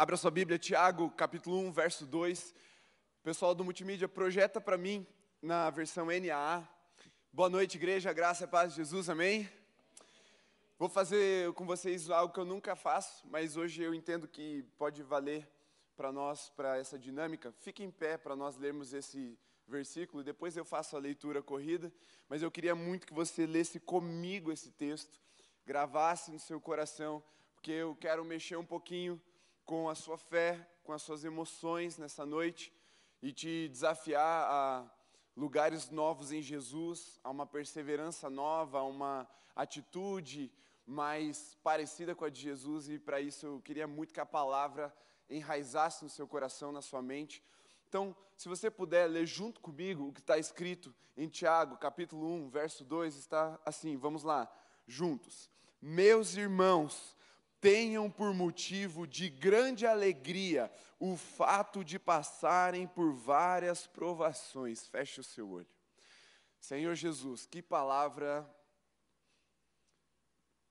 Abra sua Bíblia, Tiago, capítulo 1, verso 2. Pessoal do multimídia, projeta para mim na versão NAA. Boa noite, igreja, graça e paz de Jesus, amém? Vou fazer com vocês algo que eu nunca faço, mas hoje eu entendo que pode valer para nós, para essa dinâmica. Fique em pé para nós lermos esse versículo, depois eu faço a leitura corrida, mas eu queria muito que você lesse comigo esse texto, gravasse no seu coração, porque eu quero mexer um pouquinho com a sua fé, com as suas emoções nessa noite e te desafiar a lugares novos em Jesus, a uma perseverança nova, a uma atitude mais parecida com a de Jesus e para isso eu queria muito que a palavra enraizasse no seu coração, na sua mente. Então, se você puder ler junto comigo o que está escrito em Tiago, capítulo 1, verso 2, está assim, vamos lá, juntos. Meus irmãos, tenham por motivo de grande alegria o fato de passarem por várias provações. Feche o seu olho. Senhor Jesus, que palavra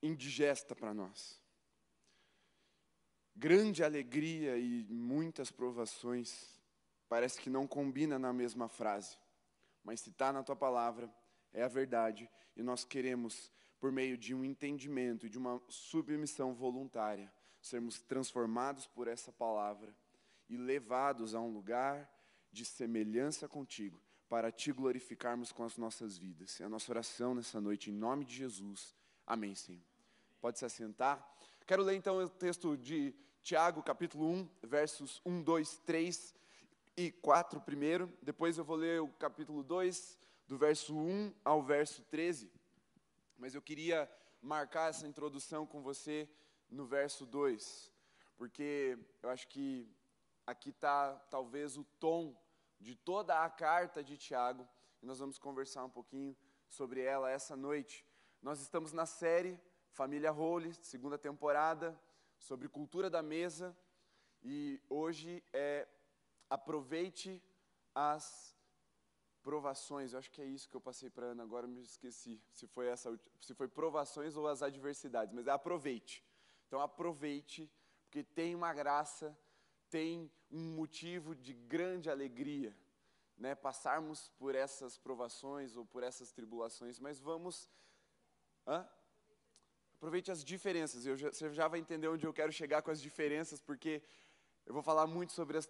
indigesta para nós. Grande alegria e muitas provações. Parece que não combina na mesma frase, mas se está na tua palavra, é a verdade, e nós queremos por meio de um entendimento e de uma submissão voluntária, sermos transformados por essa palavra e levados a um lugar de semelhança contigo, para te glorificarmos com as nossas vidas. É a nossa oração nessa noite, em nome de Jesus. Amém, Senhor. Pode se assentar. Quero ler então o texto de Tiago, capítulo 1, versos 1, 2, 3 e 4 primeiro. Depois eu vou ler o capítulo 2, do verso 1 ao verso 13. Mas eu queria marcar essa introdução com você no verso 2, porque eu acho que aqui está talvez o tom de toda a carta de Tiago, e nós vamos conversar um pouquinho sobre ela essa noite. Nós estamos na série Família Holy, segunda temporada, sobre cultura da mesa, e hoje é aproveite as provações, eu acho que é isso que eu passei para Ana, agora me esqueci se foi essa, se foi provações ou as adversidades, mas é aproveite. Então aproveite, porque tem uma graça, tem um motivo de grande alegria, né, passarmos por essas provações ou por essas tribulações, mas vamos hã? Aproveite as diferenças. Já, você já vai entender onde eu quero chegar com as diferenças, porque eu vou falar muito sobre as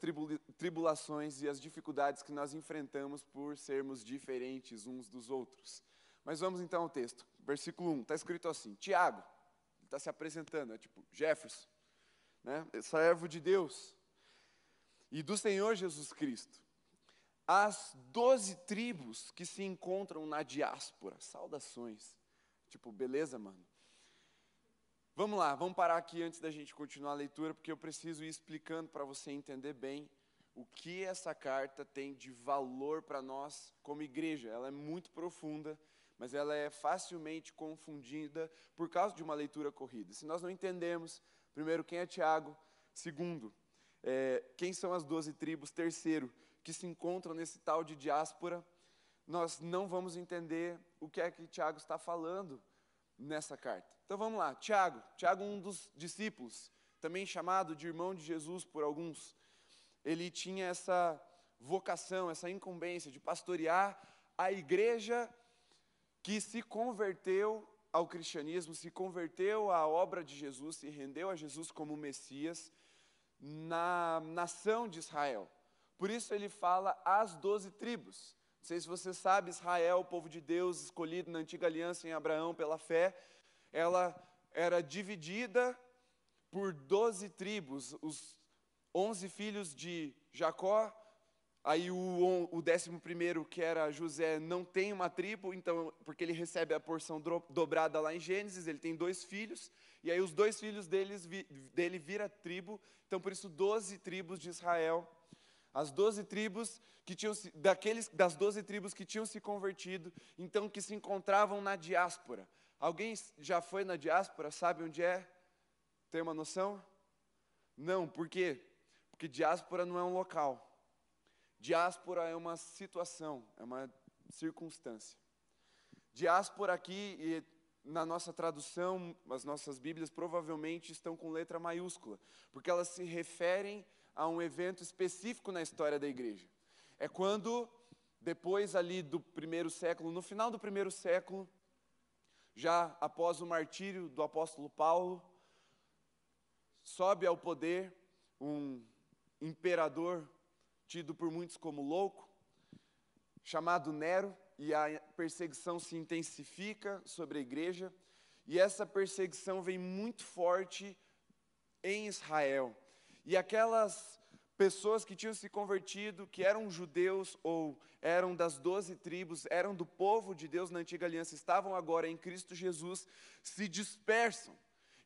tribulações e as dificuldades que nós enfrentamos por sermos diferentes uns dos outros. Mas vamos então ao texto. Versículo 1, está escrito assim: Tiago, está se apresentando, é tipo Jefferson, né? servo de Deus e do Senhor Jesus Cristo. As doze tribos que se encontram na diáspora, saudações. Tipo, beleza, mano? Vamos lá, vamos parar aqui antes da gente continuar a leitura, porque eu preciso ir explicando para você entender bem o que essa carta tem de valor para nós como igreja. Ela é muito profunda, mas ela é facilmente confundida por causa de uma leitura corrida. Se nós não entendemos, primeiro, quem é Tiago, segundo, é, quem são as doze tribos, terceiro, que se encontram nesse tal de diáspora, nós não vamos entender o que é que Tiago está falando nessa carta. Então vamos lá, Tiago, Tiago, um dos discípulos, também chamado de irmão de Jesus por alguns, ele tinha essa vocação, essa incumbência de pastorear a igreja que se converteu ao cristianismo, se converteu à obra de Jesus, se rendeu a Jesus como Messias na nação de Israel. Por isso ele fala as doze tribos. Não sei se você sabe, Israel, o povo de Deus, escolhido na antiga aliança em Abraão pela fé, ela era dividida por doze tribos, os onze filhos de Jacó, aí o, o décimo primeiro, que era José, não tem uma tribo, então, porque ele recebe a porção dobrada lá em Gênesis, ele tem dois filhos, e aí os dois filhos deles, dele vira tribo, então por isso doze tribos de Israel, as doze tribos que tinham daqueles das doze tribos que tinham se convertido, então que se encontravam na diáspora. Alguém já foi na diáspora? Sabe onde é? Tem uma noção? Não, por quê? Porque diáspora não é um local. Diáspora é uma situação, é uma circunstância. Diáspora aqui, na nossa tradução, as nossas Bíblias provavelmente estão com letra maiúscula, porque elas se referem a um evento específico na história da igreja. É quando, depois ali do primeiro século, no final do primeiro século, já após o martírio do apóstolo Paulo, sobe ao poder um imperador tido por muitos como louco, chamado Nero, e a perseguição se intensifica sobre a igreja, e essa perseguição vem muito forte em Israel. E aquelas pessoas que tinham se convertido, que eram judeus ou eram das doze tribos, eram do povo de Deus na antiga aliança, estavam agora em Cristo Jesus, se dispersam.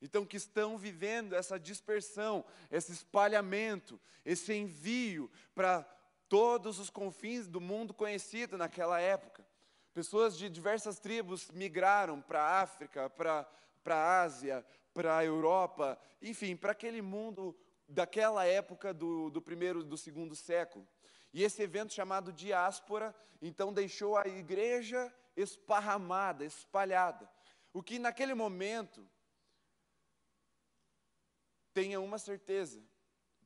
Então, que estão vivendo essa dispersão, esse espalhamento, esse envio para todos os confins do mundo conhecido naquela época. Pessoas de diversas tribos migraram para a África, para a Ásia, para a Europa, enfim, para aquele mundo daquela época do, do primeiro do segundo século. E esse evento chamado diáspora, então deixou a igreja esparramada, espalhada. O que naquele momento, tenha uma certeza,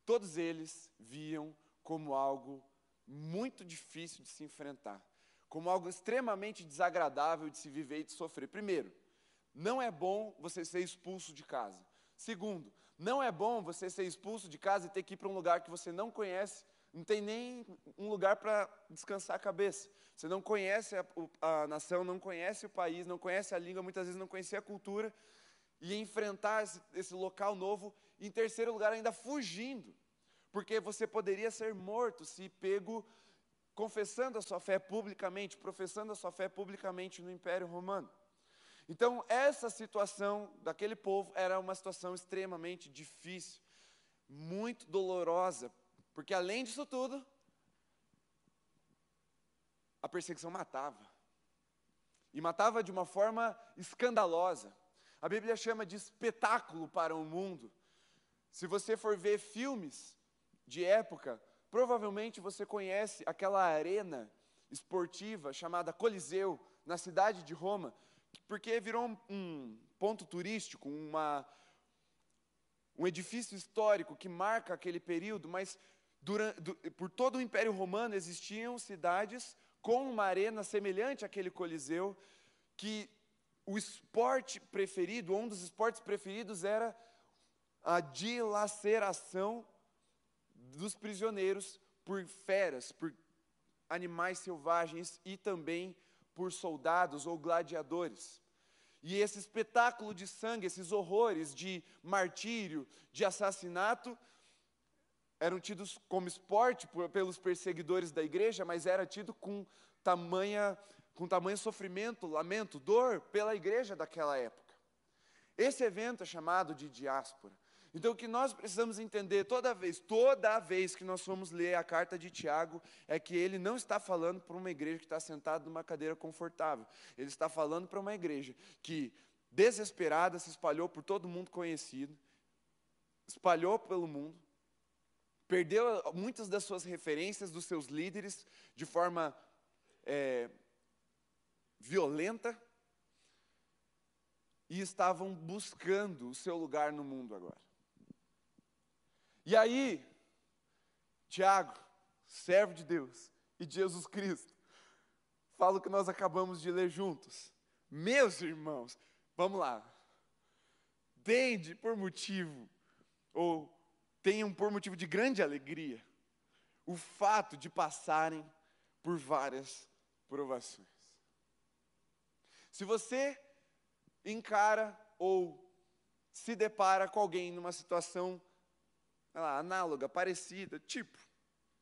todos eles viam como algo muito difícil de se enfrentar, como algo extremamente desagradável de se viver e de sofrer. Primeiro, não é bom você ser expulso de casa. Segundo, não é bom você ser expulso de casa e ter que ir para um lugar que você não conhece, não tem nem um lugar para descansar a cabeça. Você não conhece a, a, nação, não conhece o país, não conhece a língua, muitas vezes não conhece a cultura, e enfrentar esse, esse local novo. E, em terceiro lugar, ainda fugindo porque você poderia ser morto se pego confessando a sua fé publicamente, professando a sua fé publicamente no Império Romano. Então, essa situação daquele povo era uma situação extremamente difícil, muito dolorosa, porque além disso tudo, a perseguição matava. E matava de uma forma escandalosa. A Bíblia chama de espetáculo para o mundo. Se você for ver filmes de época, provavelmente você conhece aquela arena esportiva chamada Coliseu, na cidade de Roma, porque virou um ponto turístico, uma, um edifício histórico que marca aquele período, mas durante, por todo o Império Romano existiam cidades com uma arena semelhante àquele Coliseu, que o esporte preferido, um dos esportes preferidos era a dilaceração dos prisioneiros por feras, por animais selvagens e também por soldados ou gladiadores. E esse espetáculo de sangue, esses horrores de martírio, de assassinato, eram tidos como esporte por, pelos perseguidores da igreja, mas era tido com tamanha com tamanho sofrimento, lamento, dor pela igreja daquela época. Esse evento é chamado de diáspora. Então, o que nós precisamos entender toda vez, toda vez que nós formos ler a carta de Tiago, é que ele não está falando para uma igreja que está sentada numa cadeira confortável. Ele está falando para uma igreja que, desesperada, se espalhou por todo mundo conhecido, espalhou pelo mundo, perdeu muitas das suas referências, dos seus líderes, de forma é, violenta, e estavam buscando o seu lugar no mundo agora. E aí, Tiago, servo de Deus e de Jesus Cristo, fala o que nós acabamos de ler juntos. Meus irmãos, vamos lá. Tende por motivo, ou tenham por motivo de grande alegria, o fato de passarem por várias provações. Se você encara ou se depara com alguém numa situação lá, análoga, parecida, tipo,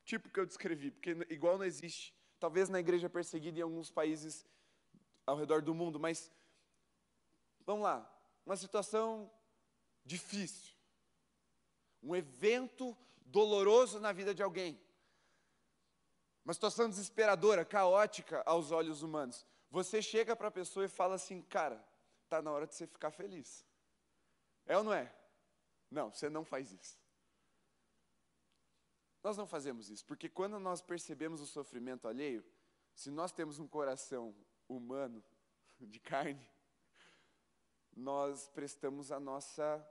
tipo que eu descrevi, porque igual não existe. Talvez na igreja perseguida em alguns países ao redor do mundo, mas vamos lá, uma situação difícil, um evento doloroso na vida de alguém, uma situação desesperadora, caótica aos olhos humanos. Você chega para a pessoa e fala assim, cara, tá na hora de você ficar feliz. É ou não é? Não, você não faz isso. Nós não fazemos isso, porque quando nós percebemos o sofrimento alheio, se nós temos um coração humano, de carne, nós prestamos a nossa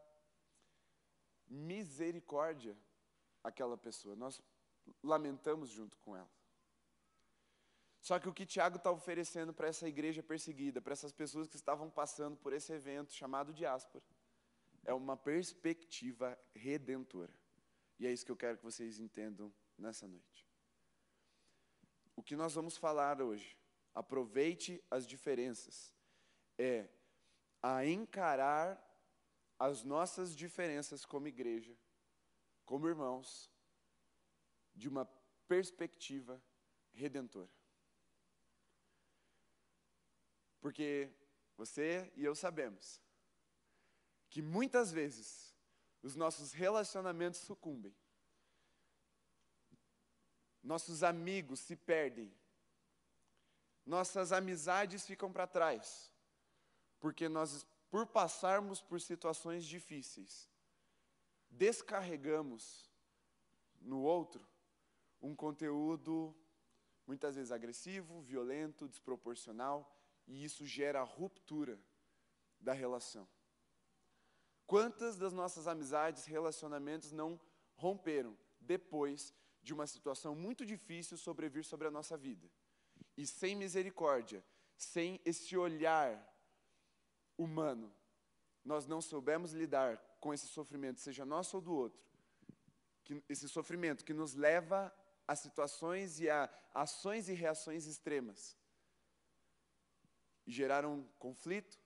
misericórdia àquela pessoa, nós lamentamos junto com ela. Só que o que Tiago está oferecendo para essa igreja perseguida, para essas pessoas que estavam passando por esse evento chamado diáspora, é uma perspectiva redentora. E é isso que eu quero que vocês entendam nessa noite. O que nós vamos falar hoje, aproveite as diferenças, é a encarar as nossas diferenças como igreja, como irmãos, de uma perspectiva redentora. Porque você e eu sabemos que muitas vezes os nossos relacionamentos sucumbem, nossos amigos se perdem, nossas amizades ficam para trás, porque nós, por passarmos por situações difíceis, descarregamos no outro um conteúdo muitas vezes agressivo, violento, desproporcional e isso gera ruptura da relação. Quantas das nossas amizades, relacionamentos não romperam depois de uma situação muito difícil sobrevir sobre a nossa vida? E sem misericórdia, sem esse olhar humano, nós não soubemos lidar com esse sofrimento, seja nosso ou do outro. Que, esse sofrimento que nos leva a situações e a ações e reações extremas geraram conflito,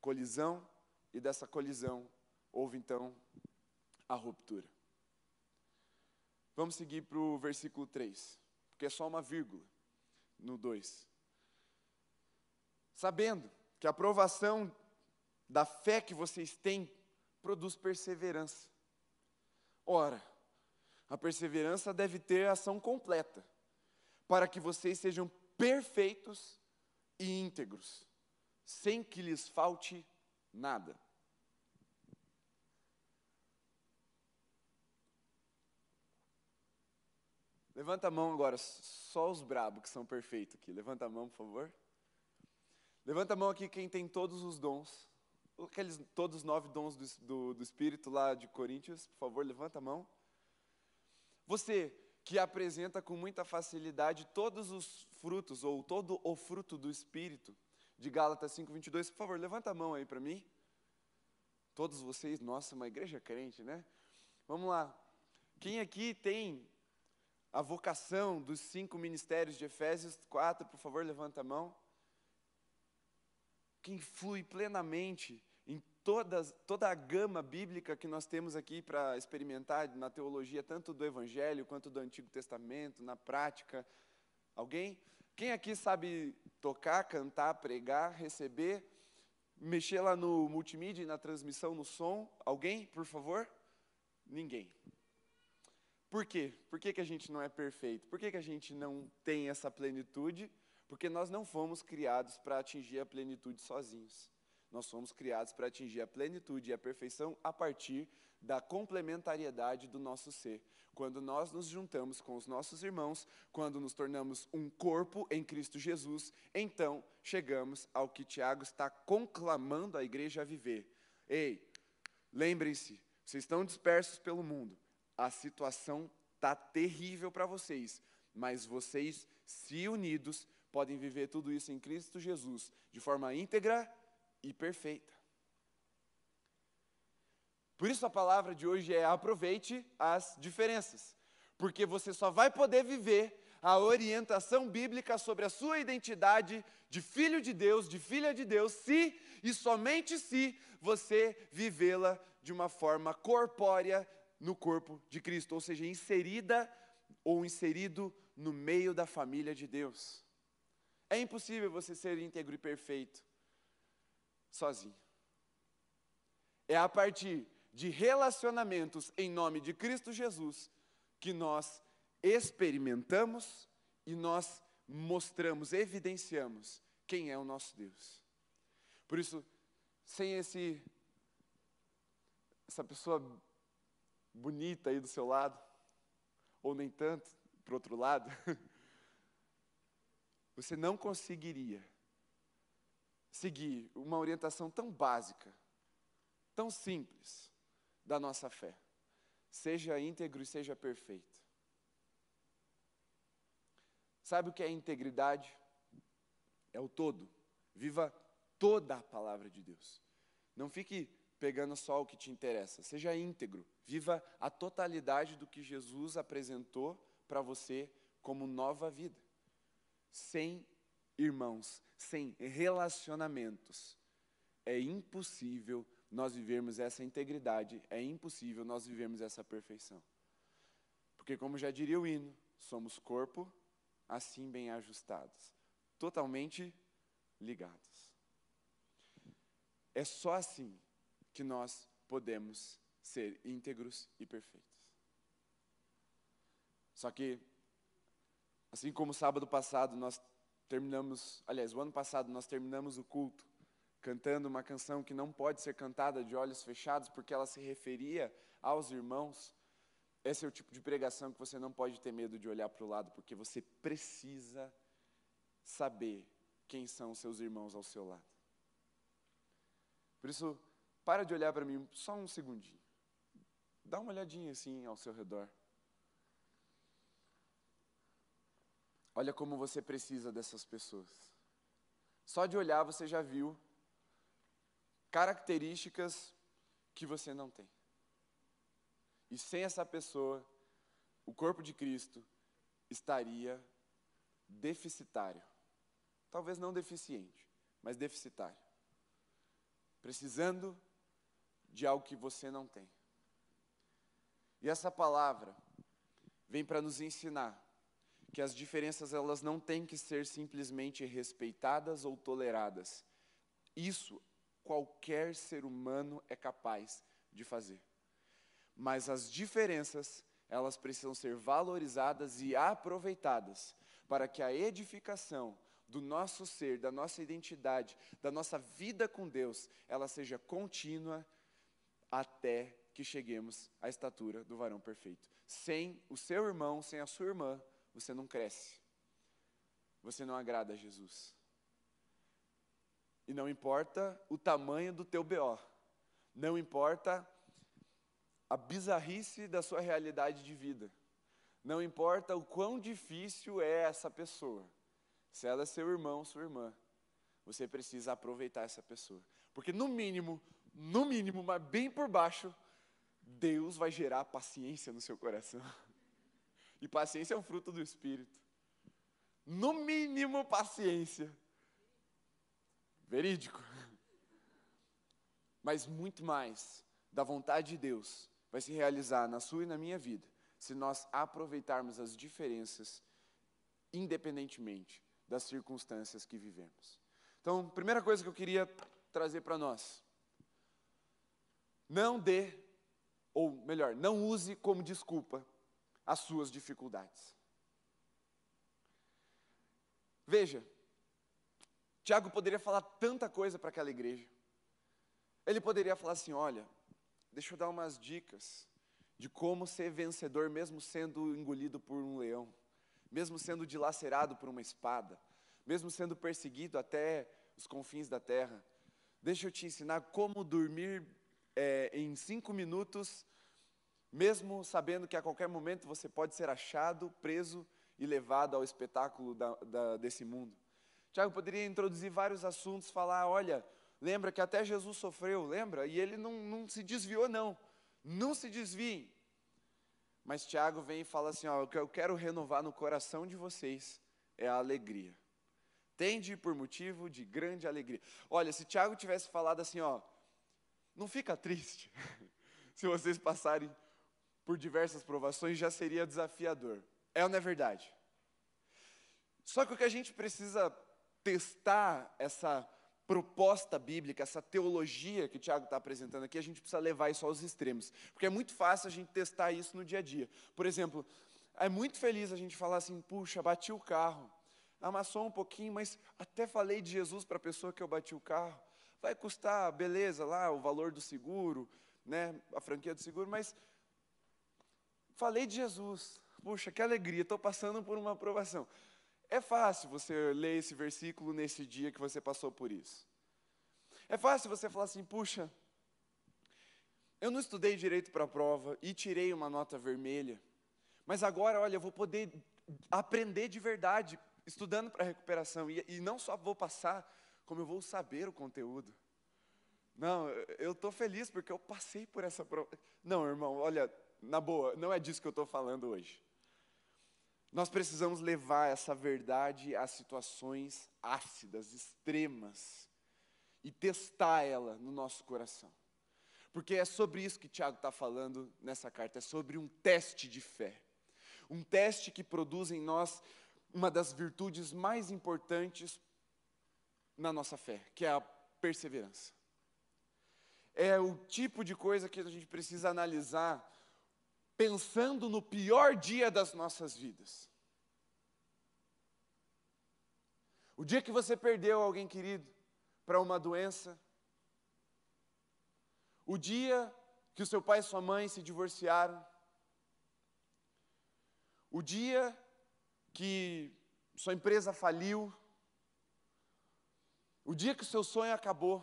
colisão, e dessa colisão houve então a ruptura. Vamos seguir para o versículo 3, porque é só uma vírgula no 2. Sabendo que a aprovação da fé que vocês têm produz perseverança. Ora, a perseverança deve ter ação completa, para que vocês sejam perfeitos e íntegros, sem que lhes falte. Levanta a mão agora, só os brabos que são perfeitos aqui. Levanta a mão, por favor. Levanta a mão aqui quem tem todos os dons. Aqueles, todos os nove dons do, do, do Espírito lá de Coríntios, por favor, levanta a mão. Você que apresenta com muita facilidade todos os frutos, ou todo o fruto do Espírito, de Gálatas 5,22. Por favor, levanta a mão aí para mim. Todos vocês, nossa, uma igreja crente, né? Vamos lá. Quem aqui tem a vocação dos cinco ministérios de Efésios 4, por favor, levanta a mão. Quem flui plenamente em todas, toda a gama bíblica que nós temos aqui para experimentar na teologia, tanto do Evangelho quanto do Antigo Testamento, na prática. Alguém? Quem aqui sabe tocar, cantar, pregar, receber, mexer lá no multimídia, na transmissão, no som? Alguém, por favor? Ninguém. Por quê? Por que, que a gente não é perfeito? Por que, que a gente não tem essa plenitude? Porque nós não fomos criados para atingir a plenitude sozinhos. Nós fomos criados para atingir a plenitude e a perfeição a partir da complementariedade do nosso ser. Quando nós nos juntamos com os nossos irmãos, quando nos tornamos um corpo em Cristo Jesus, então chegamos ao que Tiago está conclamando a igreja a viver. Ei, lembrem-se, vocês estão dispersos pelo mundo, a situação está terrível para vocês, mas vocês, se unidos, podem viver tudo isso em Cristo Jesus de forma íntegra e perfeita. Por isso a palavra de hoje é aproveite as diferenças, porque você só vai poder viver a orientação bíblica sobre a sua identidade de filho de Deus, de filha de Deus, se e somente se você vivê-la de uma forma corpórea no corpo de Cristo, ou seja, inserida ou inserido no meio da família de Deus. É impossível você ser íntegro e perfeito sozinho. É a partir de relacionamentos em nome de Cristo Jesus que nós experimentamos e nós mostramos, evidenciamos quem é o nosso Deus. Por isso, sem esse essa pessoa bonita aí do seu lado, ou nem tanto, para outro lado, você não conseguiria seguir uma orientação tão básica, tão simples da nossa fé. Seja íntegro e seja perfeito. Sabe o que é integridade? É o todo. Viva toda a palavra de Deus. Não fique pegando só o que te interessa. Seja íntegro. Viva a totalidade do que Jesus apresentou para você como nova vida. Sem irmãos, sem relacionamentos, é impossível nós vivermos essa integridade, é impossível nós vivermos essa perfeição. Porque, como já diria o hino, somos corpo assim bem ajustados, totalmente ligados. É só assim que nós podemos ser íntegros e perfeitos. Só que, assim como sábado passado nós terminamos, aliás, o ano passado nós terminamos o culto cantando uma canção que não pode ser cantada de olhos fechados porque ela se referia aos irmãos. Esse é o tipo de pregação que você não pode ter medo de olhar para o lado, porque você precisa saber quem são os seus irmãos ao seu lado. Por isso, para de olhar para mim só um segundinho. Dá uma olhadinha assim ao seu redor. Olha como você precisa dessas pessoas. Só de olhar você já viu características que você não tem. E sem essa pessoa, o corpo de Cristo estaria deficitário. Talvez não deficiente, mas deficitário. Precisando de algo que você não tem. E essa palavra vem para nos ensinar que as diferenças elas não têm que ser simplesmente respeitadas ou toleradas. Isso qualquer ser humano é capaz de fazer. Mas as diferenças, elas precisam ser valorizadas e aproveitadas para que a edificação do nosso ser, da nossa identidade, da nossa vida com Deus, ela seja contínua até que cheguemos à estatura do varão perfeito. Sem o seu irmão, sem a sua irmã, você não cresce. Você não agrada a Jesus. E não importa o tamanho do teu BO. Não importa a bizarrice da sua realidade de vida. Não importa o quão difícil é essa pessoa. Se ela é seu irmão, sua irmã, você precisa aproveitar essa pessoa. Porque no mínimo, no mínimo, mas bem por baixo, Deus vai gerar paciência no seu coração. E paciência é um fruto do Espírito. No mínimo, paciência. Verídico. Mas muito mais da vontade de Deus vai se realizar na sua e na minha vida se nós aproveitarmos as diferenças, independentemente das circunstâncias que vivemos. Então, primeira coisa que eu queria trazer para nós: não dê, ou melhor, não use como desculpa as suas dificuldades. Veja, Tiago poderia falar tanta coisa para aquela igreja. Ele poderia falar assim: olha, deixa eu dar umas dicas de como ser vencedor, mesmo sendo engolido por um leão, mesmo sendo dilacerado por uma espada, mesmo sendo perseguido até os confins da terra. Deixa eu te ensinar como dormir é, em cinco minutos, mesmo sabendo que a qualquer momento você pode ser achado, preso e levado ao espetáculo da, da, desse mundo. Tiago poderia introduzir vários assuntos, falar: olha, lembra que até Jesus sofreu, lembra? E ele não, não se desviou, não. Não se desviem. Mas Tiago vem e fala assim: ó, o que eu quero renovar no coração de vocês é a alegria. Tende por motivo de grande alegria. Olha, se Tiago tivesse falado assim, ó, não fica triste se vocês passarem por diversas provações, já seria desafiador. É ou não é verdade? Só que o que a gente precisa testar essa proposta bíblica, essa teologia que o Tiago está apresentando aqui, a gente precisa levar isso aos extremos. Porque é muito fácil a gente testar isso no dia a dia. Por exemplo, é muito feliz a gente falar assim: puxa, bati o carro, amassou um pouquinho, mas até falei de Jesus para a pessoa que eu bati o carro. Vai custar, beleza, lá o valor do seguro, né, a franquia do seguro, mas falei de Jesus. Puxa, que alegria, estou passando por uma aprovação. É fácil você ler esse versículo nesse dia que você passou por isso. É fácil você falar assim, puxa, eu não estudei direito para a prova e tirei uma nota vermelha, mas agora, olha, eu vou poder aprender de verdade, estudando para a recuperação, e, e não só vou passar, como eu vou saber o conteúdo. Não, eu estou feliz porque eu passei por essa prova. Não, irmão, olha, na boa, não é disso que eu estou falando hoje. Nós precisamos levar essa verdade a situações ácidas, extremas, e testar ela no nosso coração. Porque é sobre isso que Tiago está falando nessa carta, é sobre um teste de fé. Um teste que produz em nós uma das virtudes mais importantes na nossa fé, que é a perseverança. É o tipo de coisa que a gente precisa analisar pensando no pior dia das nossas vidas. O dia que você perdeu alguém querido para uma doença, o dia que o seu pai e sua mãe se divorciaram, o dia que sua empresa faliu, o dia que o seu sonho acabou,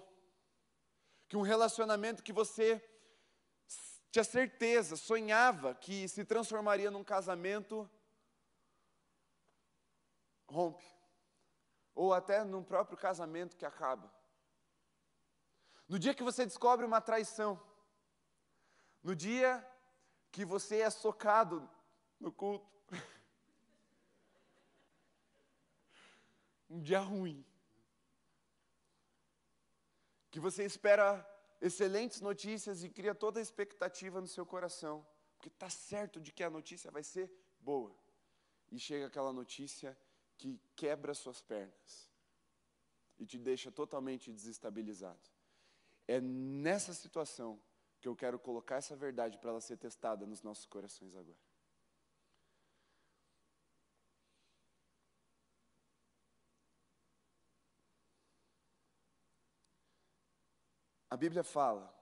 que um relacionamento que você tinha certeza, sonhava que se transformaria num casamento, rompe. Ou até num próprio casamento que acaba. No dia que você descobre uma traição, no dia que você é socado no culto, um dia ruim, que você espera excelentes notícias e cria toda a expectativa no seu coração, porque está certo de que a notícia vai ser boa. E chega aquela notícia que quebra suas pernas e te deixa totalmente desestabilizado. É nessa situação que eu quero colocar essa verdade para ela ser testada nos nossos corações agora. A Bíblia fala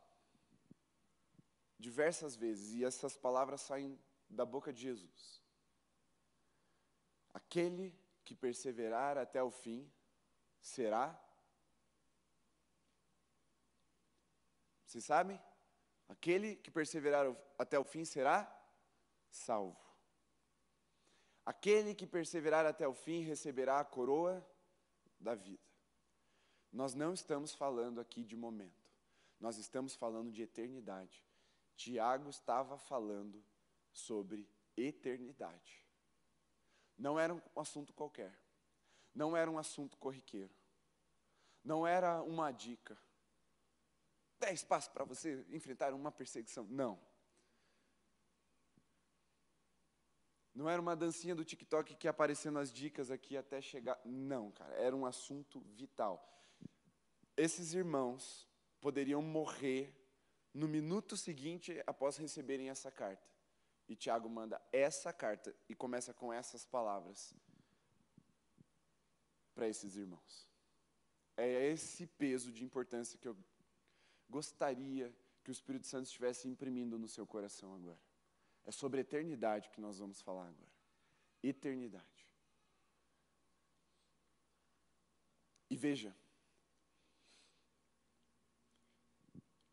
diversas vezes, e essas palavras saem da boca de Jesus. Aquele que perseverar até o fim será. Vocês sabem? Aquele que perseverar até o fim será salvo. Aquele que perseverar até o fim receberá a coroa da vida. Nós não estamos falando aqui de momento. Nós estamos falando de eternidade. Tiago estava falando sobre eternidade. Não era um assunto qualquer. Não era um assunto corriqueiro. Não era uma dica. Dez passos para você enfrentar uma perseguição. Não. Não era uma dancinha do TikTok que aparecendo as dicas aqui até chegar. Não, cara. Era um assunto vital. Esses irmãos poderiam morrer no minuto seguinte após receberem essa carta. E Tiago manda essa carta e começa com essas palavras para esses irmãos. É esse peso de importância que eu gostaria que o Espírito Santo estivesse imprimindo no seu coração agora. É sobre eternidade que nós vamos falar agora. Eternidade. E veja,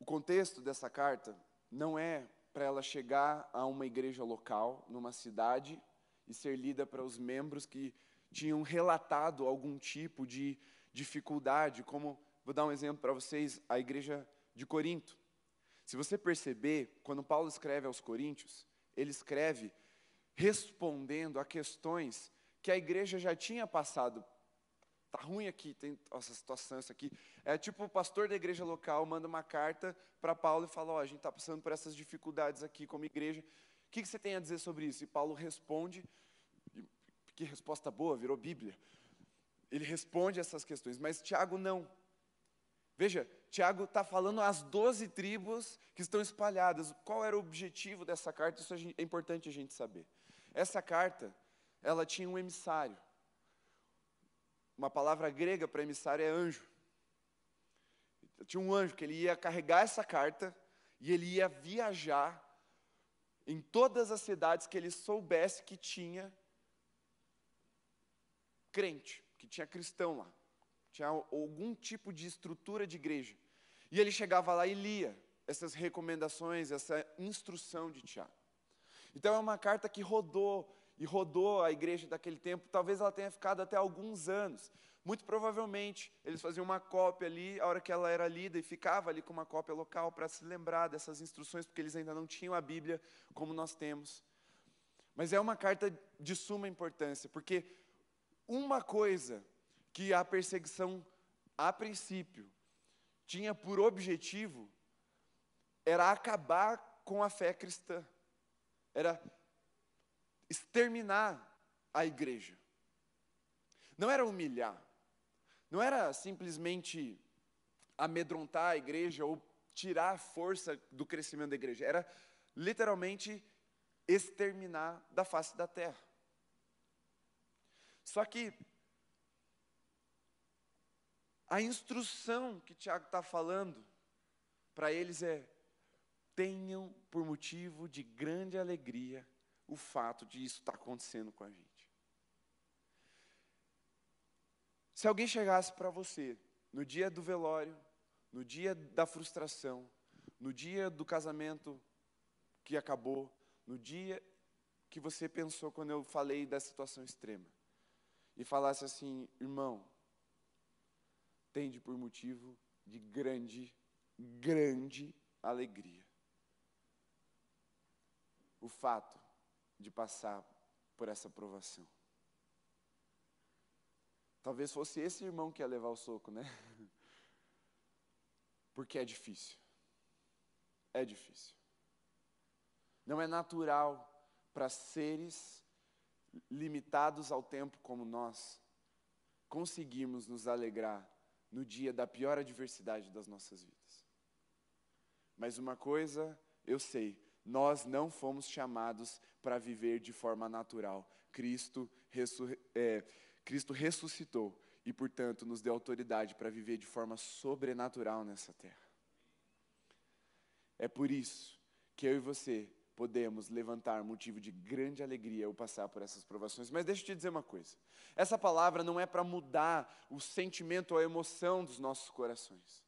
O contexto dessa carta não é para ela chegar a uma igreja local, numa cidade, e ser lida para os membros que tinham relatado algum tipo de dificuldade, como, vou dar um exemplo para vocês, a igreja de Corinto. Se você perceber, quando Paulo escreve aos Coríntios, ele escreve respondendo a questões que a igreja já tinha passado tá ruim aqui, tem essa situação, isso aqui. É tipo o pastor da igreja local manda uma carta para Paulo e fala, ó, oh, a gente está passando por essas dificuldades aqui como igreja. O que, que você tem a dizer sobre isso? E Paulo responde, que resposta boa, virou Bíblia. Ele responde essas questões, mas Tiago não. Veja, Tiago está falando às doze tribos que estão espalhadas. Qual era o objetivo dessa carta? Isso é importante a gente saber. Essa carta, ela tinha um emissário. Uma palavra grega para emissário é anjo. Tinha um anjo que ele ia carregar essa carta e ele ia viajar em todas as cidades que ele soubesse que tinha crente, que tinha cristão lá, tinha algum tipo de estrutura de igreja. E ele chegava lá e lia essas recomendações, essa instrução de Tiago. Então é uma carta que rodou e rodou a igreja daquele tempo. Talvez ela tenha ficado até alguns anos. Muito provavelmente eles faziam uma cópia ali, a hora que ela era lida, e ficava ali com uma cópia local para se lembrar dessas instruções, porque eles ainda não tinham a Bíblia como nós temos. Mas é uma carta de suma importância, porque uma coisa que a perseguição, a princípio, tinha por objetivo era acabar com a fé cristã, era exterminar a igreja. Não era humilhar, não era simplesmente amedrontar a igreja ou tirar a força do crescimento da igreja, era literalmente exterminar da face da terra. Só que a instrução que Tiago está falando para eles é: tenham por motivo de grande alegria o fato de isso estar tá acontecendo com a gente. Se alguém chegasse para você no dia do velório, no dia da frustração, no dia do casamento que acabou, no dia que você pensou quando eu falei da situação extrema, e falasse assim, irmão, tende por motivo de grande, grande alegria. O fato de passar por essa provação. Talvez fosse esse irmão que ia levar o soco, né? Porque é difícil. É difícil. Não é natural para seres limitados ao tempo como nós conseguirmos nos alegrar no dia da pior adversidade das nossas vidas. Mas uma coisa eu sei, nós não fomos chamados para viver de forma natural. Cristo é, Cristo ressuscitou e, portanto, nos deu autoridade para viver de forma sobrenatural nessa terra. É por isso que eu e você podemos levantar motivo de grande alegria ao passar por essas provações. Mas deixa eu te dizer uma coisa: essa palavra não é para mudar o sentimento ou a emoção dos nossos corações.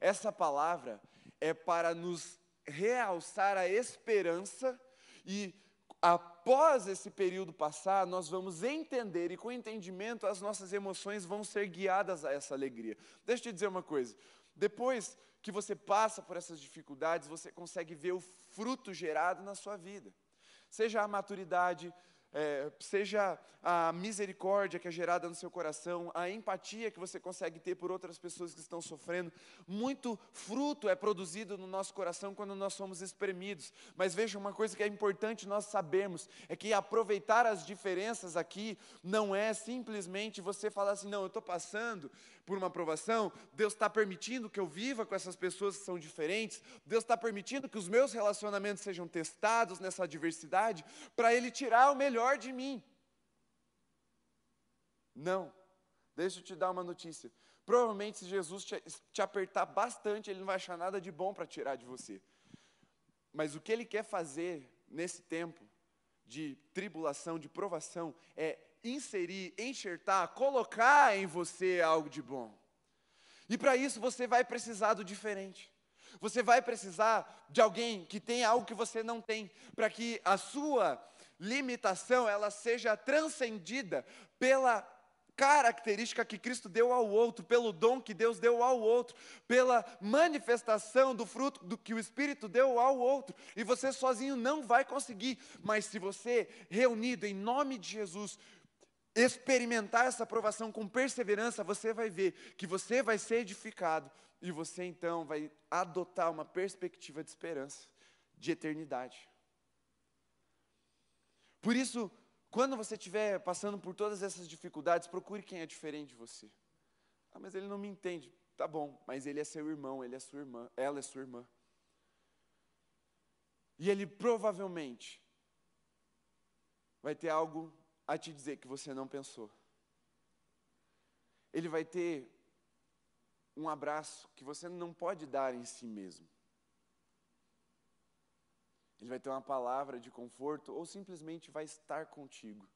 Essa palavra é para nos realçar a esperança e após esse período passar, nós vamos entender e com entendimento as nossas emoções vão ser guiadas a essa alegria. Deixa eu te dizer uma coisa. Depois que você passa por essas dificuldades, você consegue ver o fruto gerado na sua vida. Seja a maturidade, é, seja a misericórdia que é gerada no seu coração, a empatia que você consegue ter por outras pessoas que estão sofrendo. Muito fruto é produzido no nosso coração quando nós somos espremidos. Mas veja uma coisa que é importante nós sabermos: é que aproveitar as diferenças aqui não é simplesmente você falar assim, não, eu estou passando por uma aprovação, Deus está permitindo que eu viva com essas pessoas que são diferentes, Deus está permitindo que os meus relacionamentos sejam testados nessa adversidade, para Ele tirar o melhor de mim. Não. Deixa eu te dar uma notícia. Provavelmente, se Jesus te, te apertar bastante, Ele não vai achar nada de bom para tirar de você. Mas o que Ele quer fazer nesse tempo de tribulação, de provação, é inserir, enxertar, colocar em você algo de bom. E para isso você vai precisar do diferente. Você vai precisar de alguém que tem algo que você não tem, para que a sua limitação ela seja transcendida pela característica que Cristo deu ao outro, pelo dom que Deus deu ao outro, pela manifestação do fruto do que o Espírito deu ao outro. E você sozinho não vai conseguir, mas se você reunido em nome de Jesus, experimentar essa aprovação com perseverança, você vai ver que você vai ser edificado e você então vai adotar uma perspectiva de esperança, de eternidade. Por isso, quando você estiver passando por todas essas dificuldades, procure quem é diferente de você. Ah, mas ele não me entende. Tá bom, mas ele é seu irmão, ele é sua irmã, ela é sua irmã. E ele provavelmente vai ter algo a te dizer que você não pensou. Ele vai ter um abraço que você não pode dar em si mesmo. Ele vai ter uma palavra de conforto ou simplesmente vai estar contigo.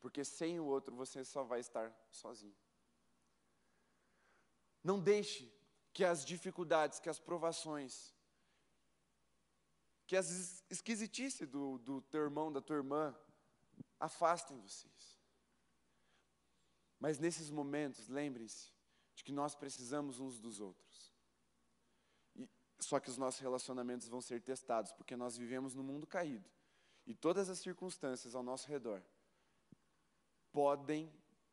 Porque sem o outro você só vai estar sozinho. Não deixe que as dificuldades, que as provações, que as esquisitices do, do teu irmão, da tua irmã, afastem vocês. Mas nesses momentos, lembrem-se de que nós precisamos uns dos outros. E, só que os nossos relacionamentos vão ser testados, porque nós vivemos num mundo caído. E todas as circunstâncias ao nosso redor podem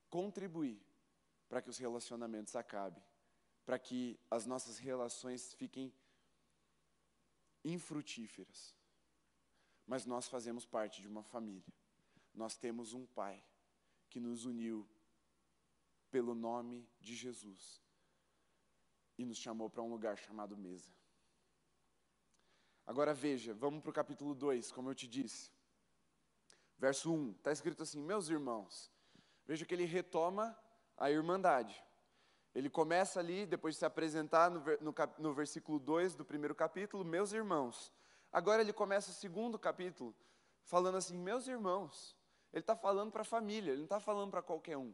contribuir para que os relacionamentos acabem, para que as nossas relações fiquem infrutíferas. Mas nós fazemos parte de uma família. Nós temos um pai que nos uniu pelo nome de Jesus e nos chamou para um lugar chamado mesa. Agora veja, vamos para o capítulo 2, como eu te disse. Verso 1, está escrito assim: Meus irmãos, veja que ele retoma a irmandade. Ele começa ali, depois de se apresentar no, no, no versículo 2 do primeiro capítulo, meus irmãos. Agora ele começa o segundo capítulo, falando assim, meus irmãos. Ele está falando para a família, ele não está falando para qualquer um.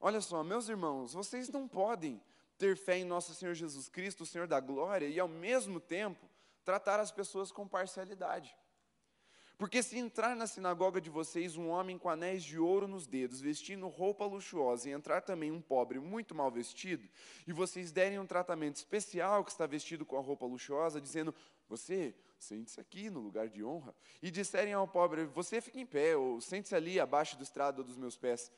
Olha só, meus irmãos, vocês não podem ter fé em nosso Senhor Jesus Cristo, o Senhor da glória, e ao mesmo tempo tratar as pessoas com parcialidade. Porque se entrar na sinagoga de vocês um homem com anéis de ouro nos dedos, vestindo roupa luxuosa, e entrar também um pobre muito mal vestido, e vocês derem um tratamento especial que está vestido com a roupa luxuosa, dizendo: Você, sente-se aqui no lugar de honra, e disserem ao pobre: Você fica em pé, ou sente-se ali abaixo do estrado dos meus pés.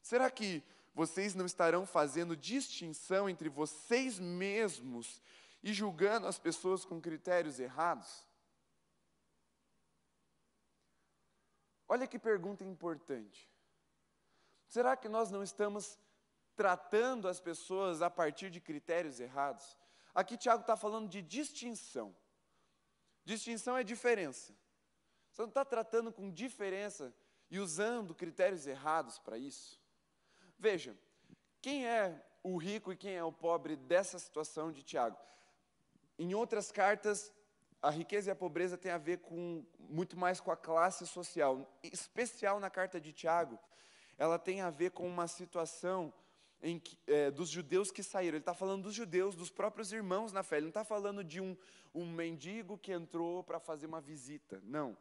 Será que vocês não estarão fazendo distinção entre vocês mesmos e julgando as pessoas com critérios errados? Olha que pergunta importante. Será que nós não estamos tratando as pessoas a partir de critérios errados? Aqui Tiago está falando de distinção. Distinção é diferença. Você não está tratando com diferença e usando critérios errados para isso? Veja, quem é o rico e quem é o pobre dessa situação de Tiago? Em outras cartas, a riqueza e a pobreza têm a ver com muito mais com a classe social, em especial na carta de Tiago, ela tem a ver com uma situação que, é, dos judeus que saíram. Ele está falando dos judeus, dos próprios irmãos na fé. Ele não está falando de um, um mendigo que entrou para fazer uma visita. Não.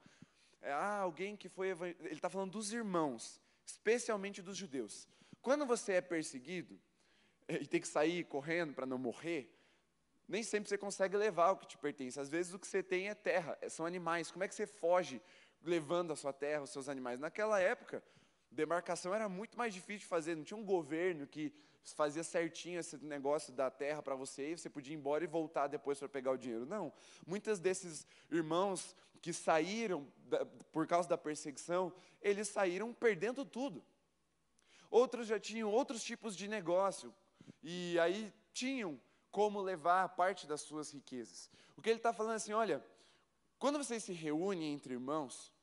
É, ah, alguém que foi. Ele está falando dos irmãos, especialmente dos judeus. Quando você é perseguido e tem que sair correndo para não morrer, nem sempre você consegue levar o que te pertence. Às vezes o que você tem é terra, é, são animais. Como é que você foge levando a sua terra, os seus animais? Naquela época, demarcação era muito mais difícil de fazer. Não tinha um governo que fazia certinho esse negócio da terra para você e você podia ir embora e voltar depois para pegar o dinheiro. Não. Muitos desses irmãos que saíram por causa da perseguição, eles saíram perdendo tudo. Outros já tinham outros tipos de negócio. E aí tinham como levar parte das suas riquezas. O que ele está falando é assim: olha, quando vocês se reúnem entre irmãos,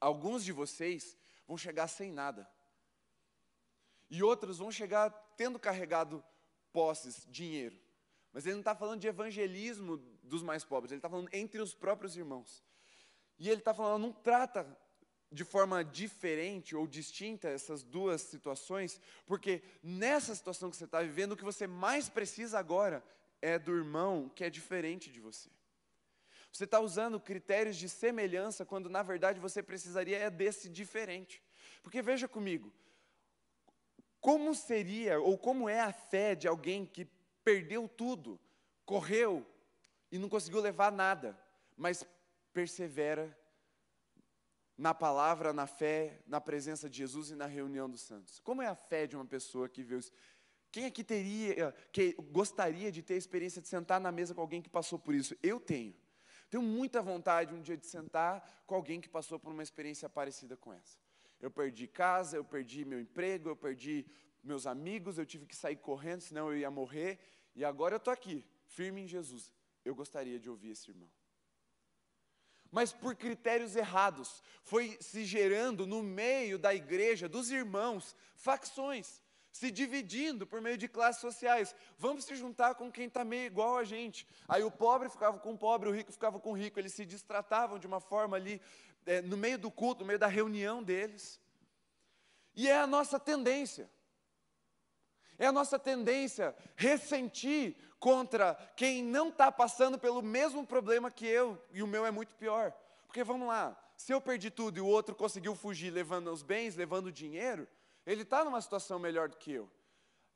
alguns de vocês vão chegar sem nada. E outros vão chegar tendo carregado posses, dinheiro. Mas ele não está falando de evangelismo dos mais pobres, ele está falando entre os próprios irmãos. E ele está falando, não trata de forma diferente ou distinta essas duas situações, porque nessa situação que você está vivendo, o que você mais precisa agora é do irmão que é diferente de você. Você está usando critérios de semelhança quando na verdade você precisaria é desse diferente. Porque veja comigo, como seria ou como é a fé de alguém que perdeu tudo, correu e não conseguiu levar nada, mas persevera na palavra, na fé, na presença de Jesus e na reunião dos santos? Como é a fé de uma pessoa que vê os... Quem aqui teria, que gostaria de ter a experiência de sentar na mesa com alguém que passou por isso? Eu tenho. Tenho muita vontade um dia de sentar com alguém que passou por uma experiência parecida com essa. Eu perdi casa, eu perdi meu emprego, eu perdi meus amigos, eu tive que sair correndo, senão eu ia morrer. E agora eu estou aqui, firme em Jesus. Eu gostaria de ouvir esse irmão mas por critérios errados. Foi se gerando no meio da igreja, dos irmãos, facções, se dividindo por meio de classes sociais. Vamos se juntar com quem está meio igual a gente. Aí o pobre ficava com o pobre, o rico ficava com o rico. Eles se distratavam de uma forma ali, é, no meio do culto, no meio da reunião deles. E é a nossa tendência. É a nossa tendência ressentir contra quem não está passando pelo mesmo problema que eu, e o meu é muito pior. Porque vamos lá, se eu perdi tudo e o outro conseguiu fugir levando os bens, levando o dinheiro, ele está numa situação melhor do que eu.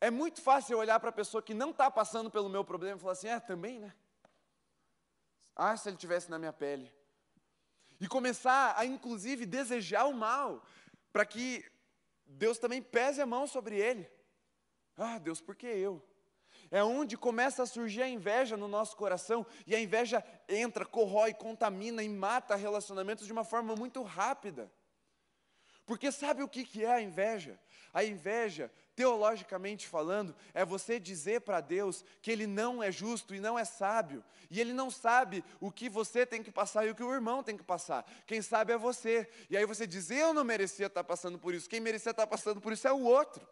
É muito fácil eu olhar para a pessoa que não está passando pelo meu problema e falar assim: é, também, né? Ah, se ele tivesse na minha pele. E começar a, inclusive, desejar o mal, para que Deus também pese a mão sobre ele. Ah, Deus, por que eu? É onde começa a surgir a inveja no nosso coração, e a inveja entra, corrói, contamina e mata relacionamentos de uma forma muito rápida. Porque sabe o que é a inveja? A inveja, teologicamente falando, é você dizer para Deus que Ele não é justo e não é sábio, e Ele não sabe o que você tem que passar e o que o irmão tem que passar. Quem sabe é você. E aí você diz: Eu não merecia estar passando por isso, quem merecia estar passando por isso é o outro.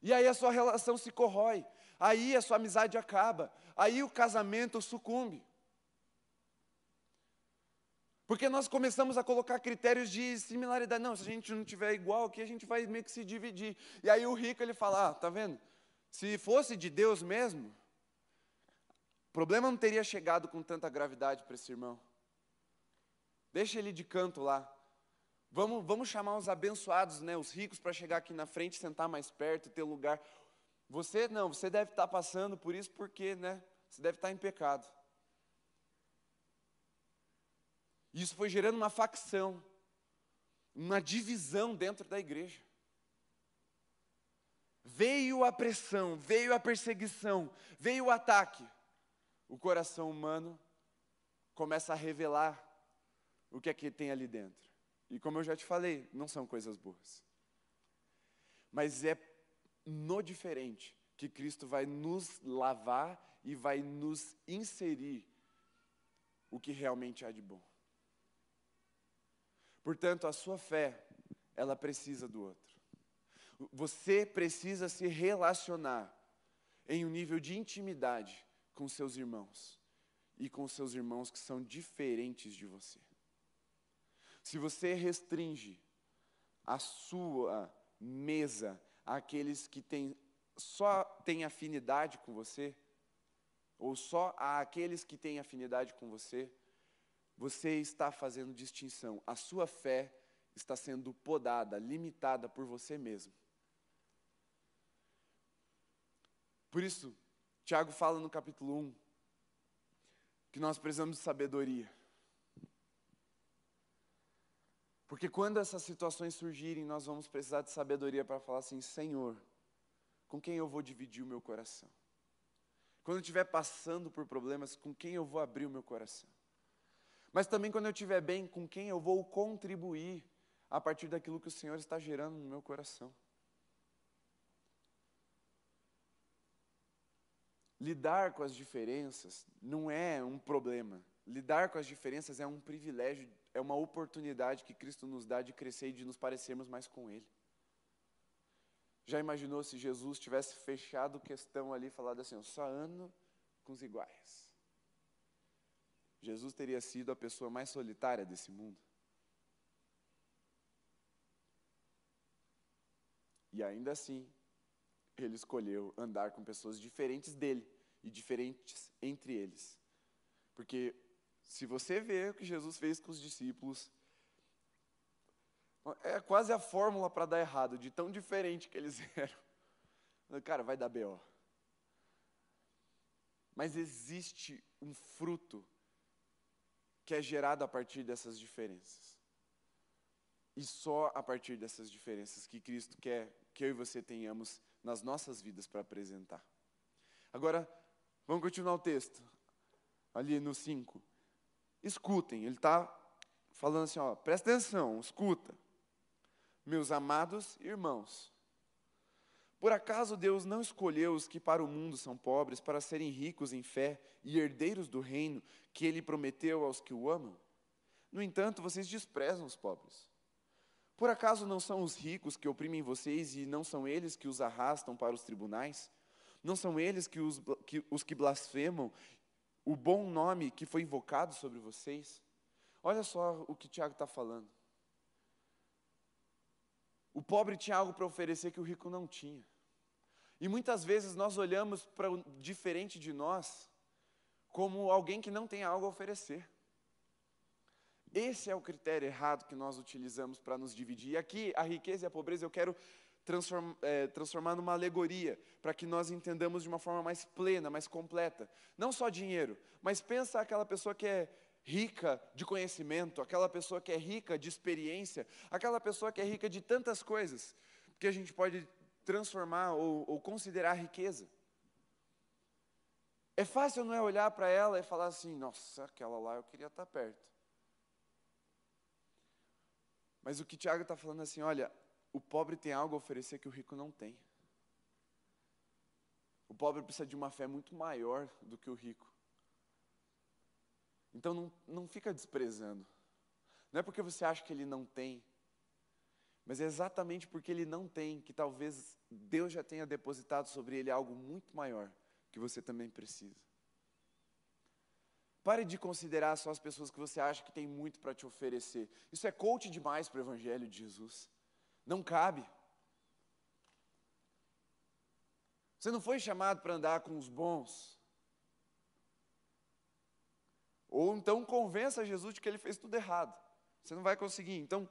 E aí a sua relação se corrói, aí a sua amizade acaba, aí o casamento sucumbe. Porque nós começamos a colocar critérios de similaridade. Não, se a gente não tiver igual aqui, a gente vai meio que se dividir. E aí o rico ele fala: ah, tá vendo? Se fosse de Deus mesmo, o problema não teria chegado com tanta gravidade para esse irmão. Deixa ele de canto lá. Vamos, vamos chamar os abençoados, né, os ricos, para chegar aqui na frente, sentar mais perto, ter lugar. Você não, você deve estar passando por isso porque, né, você deve estar em pecado. Isso foi gerando uma facção, uma divisão dentro da igreja. Veio a pressão, veio a perseguição, veio o ataque. O coração humano começa a revelar o que é que tem ali dentro. E como eu já te falei, não são coisas boas. Mas é no diferente que Cristo vai nos lavar e vai nos inserir o que realmente há de bom. Portanto, a sua fé, ela precisa do outro. Você precisa se relacionar em um nível de intimidade com seus irmãos e com seus irmãos que são diferentes de você. Se você restringe a sua mesa àqueles que têm, só têm afinidade com você, ou só àqueles que têm afinidade com você, você está fazendo distinção. A sua fé está sendo podada, limitada por você mesmo. Por isso, Tiago fala no capítulo 1 que nós precisamos de sabedoria. Porque quando essas situações surgirem, nós vamos precisar de sabedoria para falar assim: Senhor, com quem eu vou dividir o meu coração? Quando eu estiver passando por problemas, com quem eu vou abrir o meu coração? Mas também quando eu estiver bem, com quem eu vou contribuir a partir daquilo que o Senhor está gerando no meu coração? Lidar com as diferenças não é um problema. Lidar com as diferenças é um privilégio é uma oportunidade que Cristo nos dá de crescer e de nos parecermos mais com Ele. Já imaginou se Jesus tivesse fechado questão ali e falado assim: eu só ando com os iguais? Jesus teria sido a pessoa mais solitária desse mundo. E ainda assim, ele escolheu andar com pessoas diferentes dele e diferentes entre eles. Porque se você vê o que Jesus fez com os discípulos, é quase a fórmula para dar errado, de tão diferente que eles eram. Cara, vai dar B.O. Mas existe um fruto que é gerado a partir dessas diferenças. E só a partir dessas diferenças que Cristo quer que eu e você tenhamos nas nossas vidas para apresentar. Agora, vamos continuar o texto. Ali no 5. Escutem, ele está falando assim, ó, presta atenção, escuta. Meus amados irmãos, por acaso Deus não escolheu os que para o mundo são pobres para serem ricos em fé e herdeiros do reino que ele prometeu aos que o amam? No entanto, vocês desprezam os pobres. Por acaso não são os ricos que oprimem vocês e não são eles que os arrastam para os tribunais? Não são eles que os que, os que blasfemam o bom nome que foi invocado sobre vocês. Olha só o que Tiago está falando. O pobre tinha algo para oferecer que o rico não tinha. E muitas vezes nós olhamos para o diferente de nós como alguém que não tem algo a oferecer. Esse é o critério errado que nós utilizamos para nos dividir. E aqui, a riqueza e a pobreza, eu quero transform, é, transformar numa alegoria, para que nós entendamos de uma forma mais plena, mais completa. Não só dinheiro, mas pensa aquela pessoa que é rica de conhecimento, aquela pessoa que é rica de experiência, aquela pessoa que é rica de tantas coisas, que a gente pode transformar ou, ou considerar riqueza. É fácil não é olhar para ela e falar assim, nossa, aquela lá eu queria estar perto. Mas o que Tiago está falando é assim, olha, o pobre tem algo a oferecer que o rico não tem. O pobre precisa de uma fé muito maior do que o rico. Então não, não fica desprezando. Não é porque você acha que ele não tem, mas é exatamente porque ele não tem que talvez Deus já tenha depositado sobre ele algo muito maior que você também precisa. Pare de considerar só as pessoas que você acha que tem muito para te oferecer. Isso é coach demais para o Evangelho de Jesus. Não cabe. Você não foi chamado para andar com os bons. Ou então convença Jesus de que ele fez tudo errado. Você não vai conseguir. Então,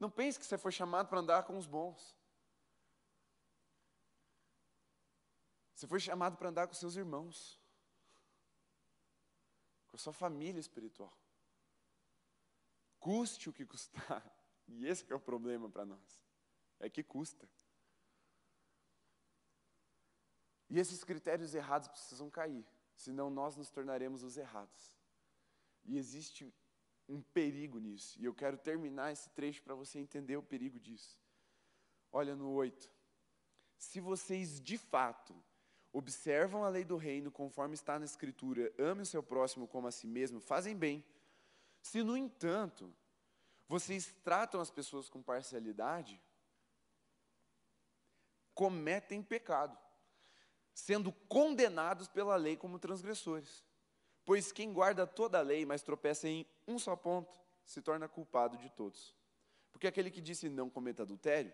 não pense que você foi chamado para andar com os bons. Você foi chamado para andar com seus irmãos, com a sua família espiritual. Custe o que custar. E esse é o problema para nós. É que custa. E esses critérios errados precisam cair senão nós nos tornaremos os errados. E existe um perigo nisso. E eu quero terminar esse trecho para você entender o perigo disso. Olha no 8. Se vocês de fato observam a lei do reino conforme está na Escritura, ame o seu próximo como a si mesmo, fazem bem. Se, no entanto, vocês tratam as pessoas com parcialidade, cometem pecado sendo condenados pela lei como transgressores. Pois quem guarda toda a lei, mas tropeça em um só ponto, se torna culpado de todos. Porque aquele que disse não cometa adultério,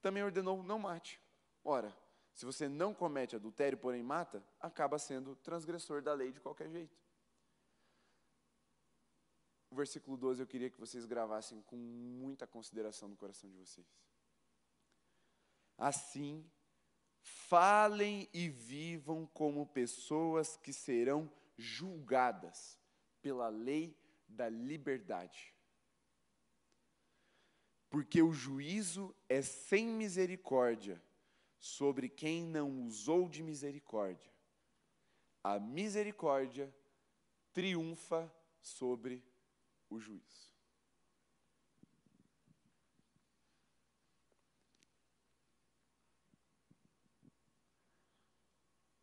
também ordenou não mate. Ora, se você não comete adultério, porém mata, acaba sendo transgressor da lei de qualquer jeito. O versículo 12 eu queria que vocês gravassem com muita consideração no coração de vocês. Assim, Falem e vivam como pessoas que serão julgadas pela lei da liberdade. Porque o juízo é sem misericórdia sobre quem não usou de misericórdia. A misericórdia triunfa sobre o juízo.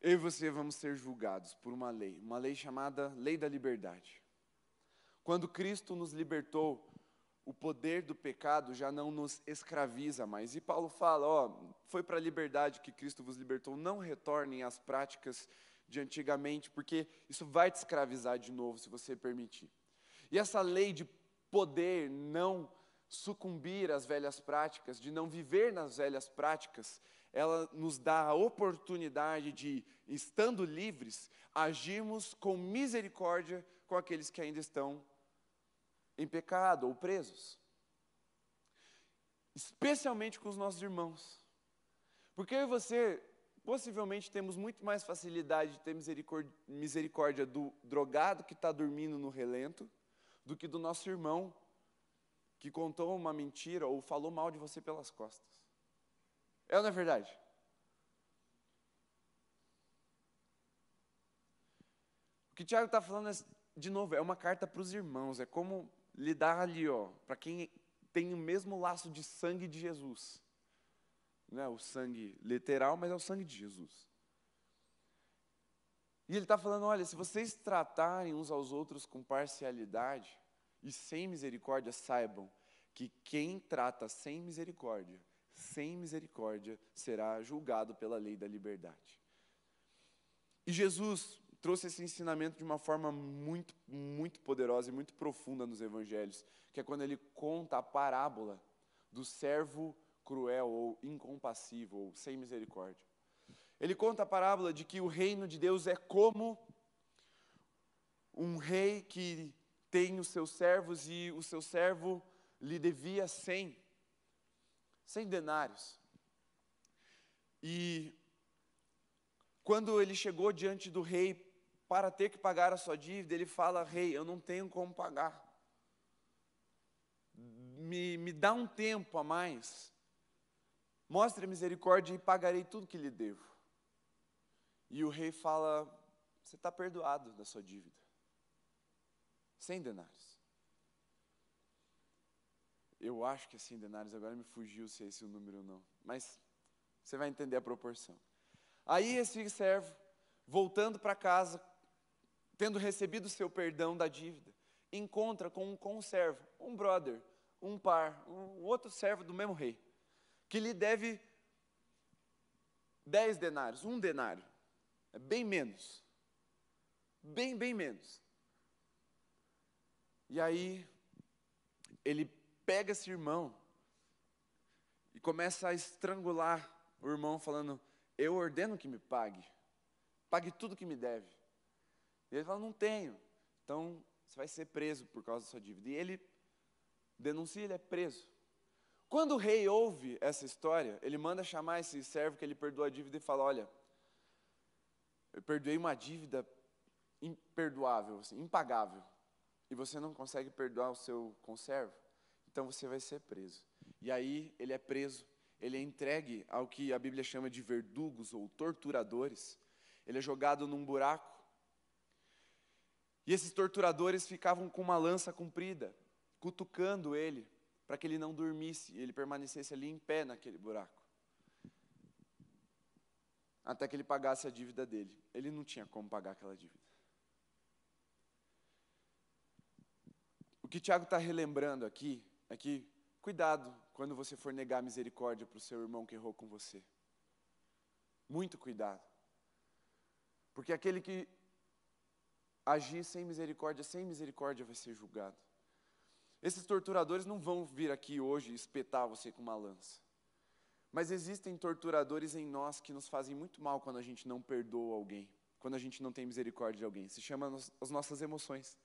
Eu e você vamos ser julgados por uma lei, uma lei chamada Lei da Liberdade. Quando Cristo nos libertou, o poder do pecado já não nos escraviza mais. E Paulo fala: ó, foi para a liberdade que Cristo vos libertou, não retornem às práticas de antigamente, porque isso vai te escravizar de novo se você permitir. E essa lei de poder não sucumbir às velhas práticas, de não viver nas velhas práticas, ela nos dá a oportunidade de, estando livres, agirmos com misericórdia com aqueles que ainda estão em pecado ou presos. Especialmente com os nossos irmãos. Porque eu e você possivelmente temos muito mais facilidade de ter misericórdia, misericórdia do drogado que está dormindo no relento do que do nosso irmão que contou uma mentira ou falou mal de você pelas costas. É ou não é verdade? O que Tiago está falando, é, de novo, é uma carta para os irmãos, é como lidar ali, ó, para quem tem o mesmo laço de sangue de Jesus. Não é o sangue literal, mas é o sangue de Jesus. E ele está falando: olha, se vocês tratarem uns aos outros com parcialidade e sem misericórdia, saibam que quem trata sem misericórdia sem misericórdia, será julgado pela lei da liberdade. E Jesus trouxe esse ensinamento de uma forma muito, muito poderosa e muito profunda nos evangelhos, que é quando ele conta a parábola do servo cruel ou incompassivo ou sem misericórdia. Ele conta a parábola de que o reino de Deus é como um rei que tem os seus servos e o seu servo lhe devia cem, cem denários. E quando ele chegou diante do rei para ter que pagar a sua dívida, ele fala: Rei, eu não tenho como pagar. Me, me dá um tempo a mais. Mostre misericórdia e pagarei tudo que lhe devo. E o rei fala: Você está perdoado da sua dívida. Cem denários. Eu acho que é cem denários, agora me fugiu se é esse o número ou não. Mas você vai entender a proporção. Aí esse servo, voltando para casa, tendo recebido seu perdão da dívida, encontra com um conservo, um brother, um par, um outro servo do mesmo rei, que lhe deve dez denários, um denário, é bem menos, bem, bem menos. E aí, ele pega esse irmão e começa a estrangular o irmão, falando: Eu ordeno que me pague, pague tudo que me deve. E ele fala: Não tenho. Então você vai ser preso por causa da sua dívida. E ele denuncia, ele é preso. Quando o rei ouve essa história, ele manda chamar esse servo que ele perdoou a dívida e fala: Olha, eu perdoei uma dívida imperdoável, assim, impagável, e você não consegue perdoar o seu conservo, então você vai ser preso. E aí ele é preso, ele é entregue ao que a Bíblia chama de verdugos ou torturadores, ele é jogado num buraco, e esses torturadores ficavam com uma lança comprida, cutucando ele, para que ele não dormisse e ele permanecesse ali em pé naquele buraco. Até que ele pagasse a dívida dele. Ele não tinha como pagar aquela dívida. O que Tiago está relembrando aqui é que, cuidado quando você for negar misericórdia para o seu irmão que errou com você. Muito cuidado. Porque aquele que agir sem misericórdia, sem misericórdia vai ser julgado. Esses torturadores não vão vir aqui hoje espetar você com uma lança. Mas existem torturadores em nós que nos fazem muito mal quando a gente não perdoa alguém, quando a gente não tem misericórdia de alguém. Se chama as nossas emoções.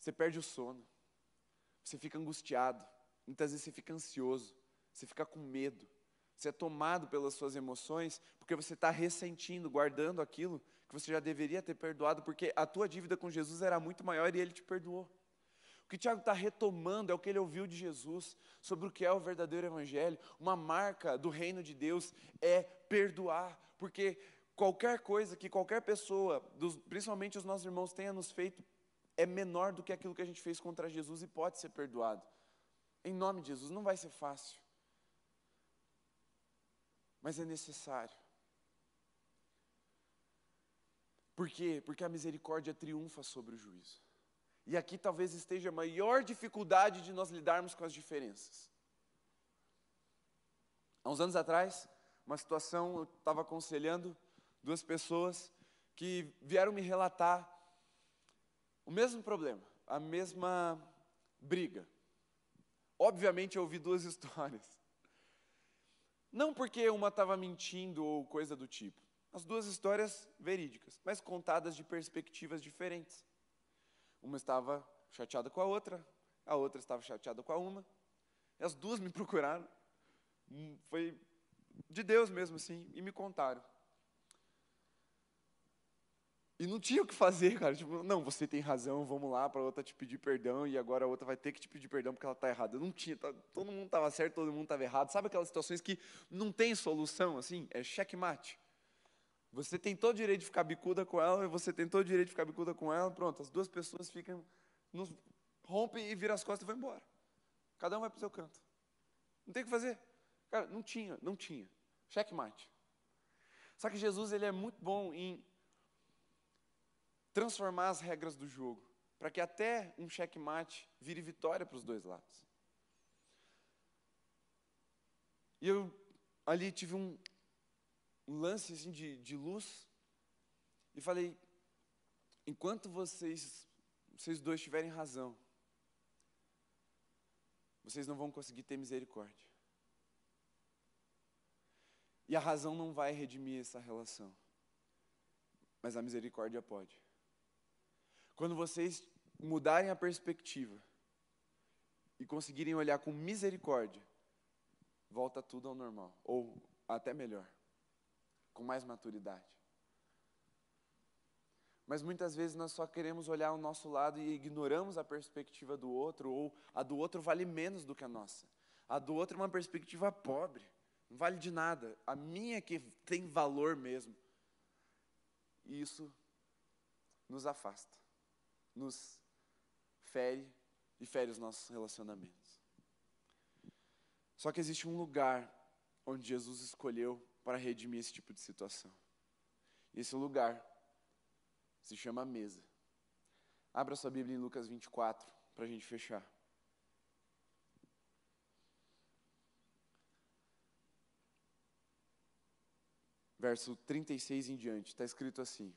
Você perde o sono, você fica angustiado, muitas vezes você fica ansioso, você fica com medo, você é tomado pelas suas emoções porque você está ressentindo, guardando aquilo que você já deveria ter perdoado, porque a tua dívida com Jesus era muito maior e ele te perdoou. O que Tiago está retomando é o que ele ouviu de Jesus sobre o que é o verdadeiro Evangelho. Uma marca do reino de Deus é perdoar, porque qualquer coisa que qualquer pessoa, dos, principalmente os nossos irmãos, tenha nos feito, é menor do que aquilo que a gente fez contra Jesus e pode ser perdoado. Em nome de Jesus, não vai ser fácil, mas é necessário. Por quê? Porque a misericórdia triunfa sobre o juízo. E aqui talvez esteja a maior dificuldade de nós lidarmos com as diferenças. Há uns anos atrás, uma situação, eu estava aconselhando duas pessoas que vieram me relatar o mesmo problema, a mesma briga. Obviamente eu ouvi duas histórias. Não porque uma estava mentindo ou coisa do tipo. As duas histórias verídicas, mas contadas de perspectivas diferentes. Uma estava chateada com a outra, a outra estava chateada com a uma. E as duas me procuraram. Hum, foi de Deus mesmo, assim, e me contaram. E não tinha o que fazer, cara. Tipo, não, você tem razão, vamos lá para outra te pedir perdão e agora a outra vai ter que te pedir perdão porque ela está errada. Não tinha, tá, todo mundo estava certo, todo mundo estava errado. Sabe aquelas situações que não tem solução, assim? É checkmate. Você tem todo o direito de ficar bicuda com ela, você tem todo o direito de ficar bicuda com ela, pronto, as duas pessoas ficam, nos, rompem e viram as costas e vão embora. Cada um vai para o seu canto. Não tem o que fazer. Cara, não tinha, não tinha. Checkmate. Só que Jesus ele é muito bom em transformar as regras do jogo, para que até um checkmate vire vitória para os dois lados. E eu ali tive um, lance assim, de, de luz e falei: enquanto vocês, vocês dois tiverem razão, vocês não vão conseguir ter misericórdia. E a razão não vai redimir essa relação, mas a misericórdia pode. Quando vocês mudarem a perspectiva e conseguirem olhar com misericórdia, volta tudo ao normal, ou até melhor, com mais maturidade. Mas muitas vezes nós só queremos olhar o nosso lado e ignoramos a perspectiva do outro, ou a do outro vale menos do que a nossa. A do outro é uma perspectiva pobre, não vale de nada. A minha é que tem valor mesmo. E isso nos afasta, nos fere e fere os nossos relacionamentos. Só que existe um lugar onde Jesus escolheu para redimir esse tipo de situação. E esse lugar se chama mesa. Abra sua Bíblia em Lucas 24 para a gente fechar. Verso 36 em diante, está escrito assim: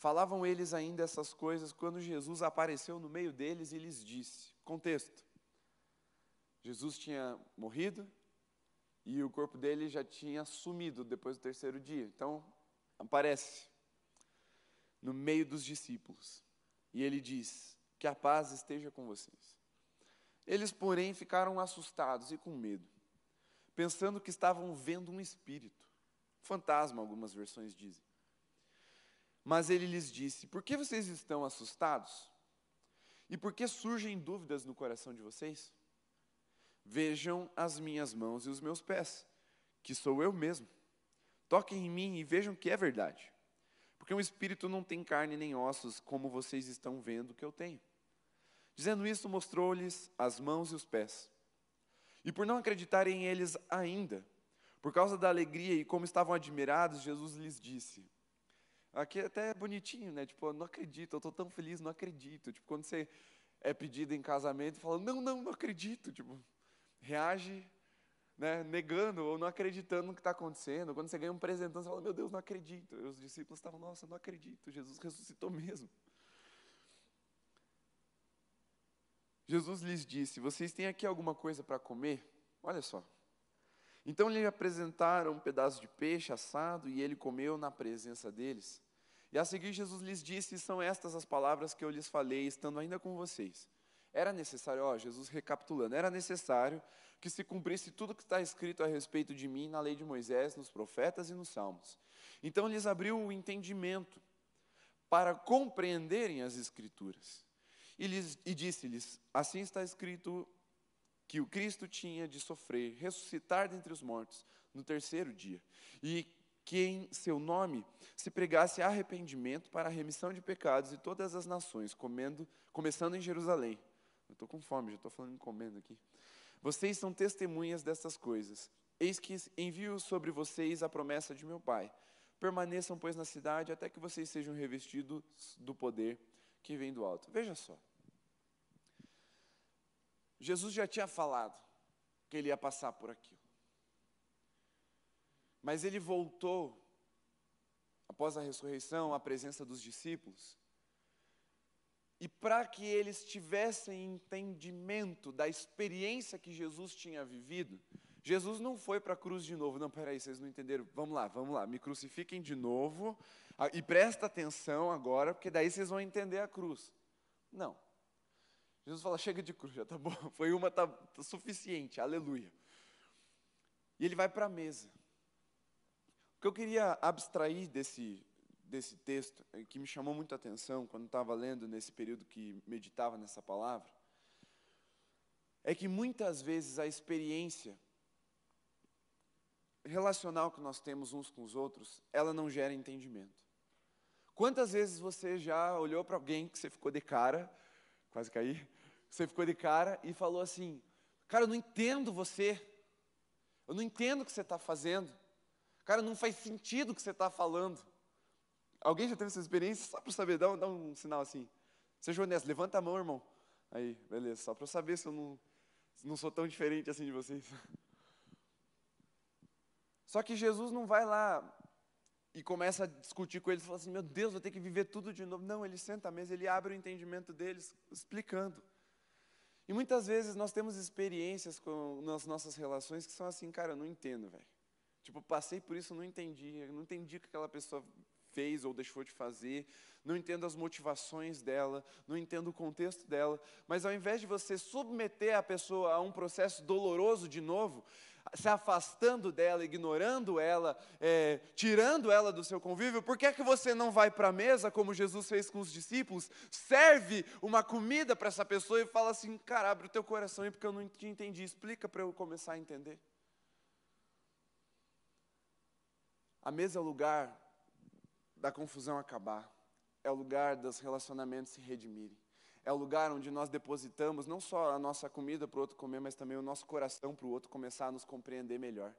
Falavam eles ainda essas coisas quando Jesus apareceu no meio deles e lhes disse: Contexto. Jesus tinha morrido e o corpo dele já tinha sumido depois do terceiro dia. Então, aparece no meio dos discípulos. E ele diz: Que a paz esteja com vocês. Eles, porém, ficaram assustados e com medo, pensando que estavam vendo um espírito. Fantasma, algumas versões dizem. Mas ele lhes disse: Por que vocês estão assustados? E por que surgem dúvidas no coração de vocês? Vejam as minhas mãos e os meus pés, que sou eu mesmo. Toquem em mim e vejam que é verdade porque um espírito não tem carne nem ossos, como vocês estão vendo que eu tenho. Dizendo isso, mostrou-lhes as mãos e os pés. E por não acreditarem eles ainda, por causa da alegria e como estavam admirados, Jesus lhes disse. Aqui é até é bonitinho, né? Tipo, eu não acredito, eu estou tão feliz, não acredito. Tipo, quando você é pedido em casamento fala, não, não, não acredito. Tipo, reage né, negando ou não acreditando no que está acontecendo. Quando você ganha um presentão, você fala, meu Deus, não acredito. E os discípulos estavam, nossa, não acredito, Jesus ressuscitou mesmo. Jesus lhes disse: Vocês têm aqui alguma coisa para comer? Olha só. Então lhe apresentaram um pedaço de peixe assado e ele comeu na presença deles. E a seguir Jesus lhes disse: São estas as palavras que eu lhes falei, estando ainda com vocês. Era necessário, ó, Jesus recapitulando, era necessário que se cumprisse tudo que está escrito a respeito de mim na lei de Moisés, nos profetas e nos salmos. Então lhes abriu o entendimento para compreenderem as escrituras. E, lhes, e disse-lhes: Assim está escrito que o Cristo tinha de sofrer, ressuscitar dentre os mortos no terceiro dia, e que em seu nome se pregasse arrependimento para a remissão de pecados de todas as nações, comendo, começando em Jerusalém. Eu estou com fome, já estou falando em comendo aqui. Vocês são testemunhas dessas coisas. Eis que envio sobre vocês a promessa de meu Pai. Permaneçam, pois, na cidade até que vocês sejam revestidos do poder que vem do alto. Veja só. Jesus já tinha falado que ele ia passar por aquilo. Mas ele voltou, após a ressurreição, à presença dos discípulos, e para que eles tivessem entendimento da experiência que Jesus tinha vivido, Jesus não foi para a cruz de novo. Não, peraí, vocês não entenderam. Vamos lá, vamos lá, me crucifiquem de novo. E presta atenção agora, porque daí vocês vão entender a cruz. Não. Jesus fala: chega de cruz, já tá bom. Foi uma, tá, tá suficiente, aleluia. E ele vai para a mesa. O que eu queria abstrair desse, desse texto, que me chamou muita atenção quando estava lendo nesse período que meditava nessa palavra, é que muitas vezes a experiência relacional que nós temos uns com os outros, ela não gera entendimento. Quantas vezes você já olhou para alguém que você ficou de cara, quase caí, você ficou de cara e falou assim: Cara, eu não entendo você, eu não entendo o que você está fazendo, cara, não faz sentido o que você está falando. Alguém já teve essa experiência? Só para saber, dá um, dá um sinal assim. Seja honesto, levanta a mão, irmão. Aí, beleza, só para eu saber se eu não, se não sou tão diferente assim de vocês. Só que Jesus não vai lá e começa a discutir com eles, fala assim, meu Deus, vou ter que viver tudo de novo. Não, ele senta à mesa, ele abre o entendimento deles, explicando. E muitas vezes nós temos experiências com nas nossas relações que são assim, cara, eu não entendo, velho. Tipo, passei por isso, não entendi. Não entendi o que aquela pessoa fez ou deixou de fazer, não entendo as motivações dela, não entendo o contexto dela, mas ao invés de você submeter a pessoa a um processo doloroso de novo, se afastando dela, ignorando ela, é, tirando ela do seu convívio, por que é que você não vai para a mesa, como Jesus fez com os discípulos, serve uma comida para essa pessoa e fala assim, cara, abre o teu coração aí porque eu não te entendi, explica para eu começar a entender. A mesa é o lugar da confusão acabar, é o lugar dos relacionamentos se redimirem. É o lugar onde nós depositamos não só a nossa comida para o outro comer, mas também o nosso coração para o outro começar a nos compreender melhor.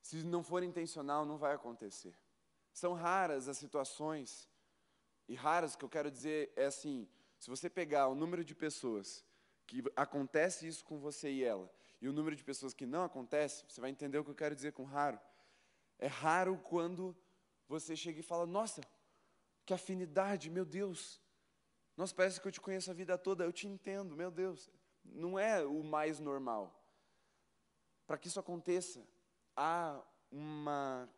Se não for intencional, não vai acontecer. São raras as situações, e raras que eu quero dizer é assim: se você pegar o número de pessoas que acontece isso com você e ela, e o número de pessoas que não acontece, você vai entender o que eu quero dizer com raro. É raro quando você chega e fala: Nossa, que afinidade, meu Deus. Nossa, parece que eu te conheço a vida toda, eu te entendo, meu Deus. Não é o mais normal. Para que isso aconteça, há uma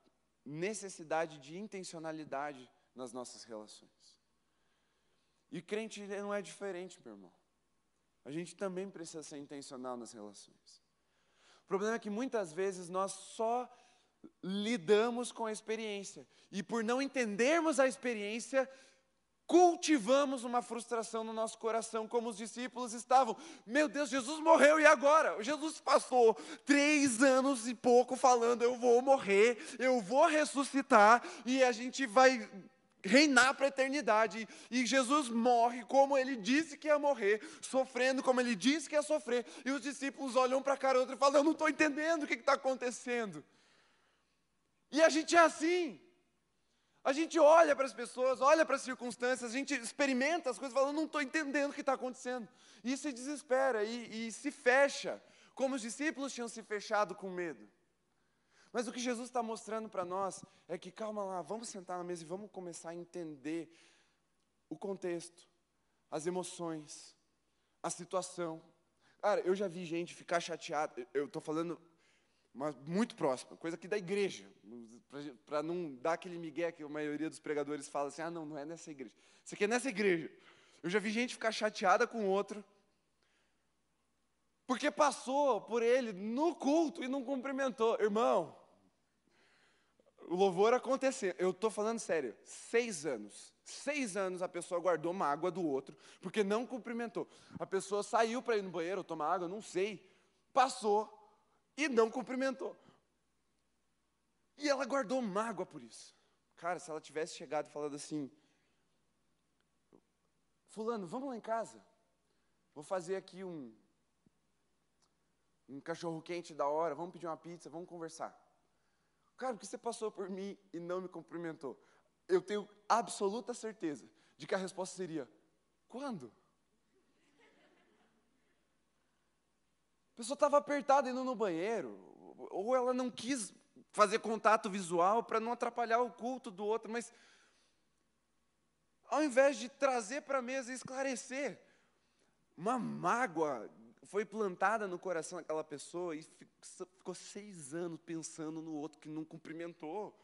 necessidade de intencionalidade nas nossas relações. E crente não é diferente, meu irmão. A gente também precisa ser intencional nas relações. O problema é que muitas vezes nós só lidamos com a experiência. E por não entendermos a experiência, cultivamos uma frustração no nosso coração, como os discípulos estavam. Meu Deus, Jesus morreu e agora? Jesus passou três anos e pouco falando: eu vou morrer, eu vou ressuscitar e a gente vai reinar para a eternidade. E Jesus morre como ele disse que ia morrer, sofrendo como ele disse que ia sofrer. E os discípulos olham para a cara outro e falam: eu não estou entendendo o que está acontecendo. E a gente é assim. A gente olha para as pessoas, olha para as circunstâncias, a gente experimenta as coisas e fala, não estou entendendo o que está acontecendo. E se desespera e, e se fecha, como os discípulos tinham se fechado com medo. Mas o que Jesus está mostrando para nós é que, calma lá, vamos sentar na mesa e vamos começar a entender o contexto, as emoções, a situação. Cara, eu já vi gente ficar chateada, eu estou falando mas muito próxima, coisa aqui da igreja, para não dar aquele migué que a maioria dos pregadores fala assim, ah, não, não é nessa igreja. Isso aqui é nessa igreja. Eu já vi gente ficar chateada com outro, porque passou por ele no culto e não cumprimentou. Irmão, o louvor aconteceu. Eu estou falando sério, seis anos. Seis anos a pessoa guardou mágoa do outro, porque não cumprimentou. A pessoa saiu para ir no banheiro tomar água, não sei. Passou, e não cumprimentou. E ela guardou mágoa por isso. Cara, se ela tivesse chegado e falado assim: Fulano, vamos lá em casa. Vou fazer aqui um, um cachorro quente da hora, vamos pedir uma pizza, vamos conversar. Cara, porque você passou por mim e não me cumprimentou? Eu tenho absoluta certeza de que a resposta seria: quando? Pessoa estava apertada indo no banheiro, ou ela não quis fazer contato visual para não atrapalhar o culto do outro, mas ao invés de trazer para a mesa e esclarecer, uma mágoa foi plantada no coração daquela pessoa e ficou seis anos pensando no outro que não cumprimentou.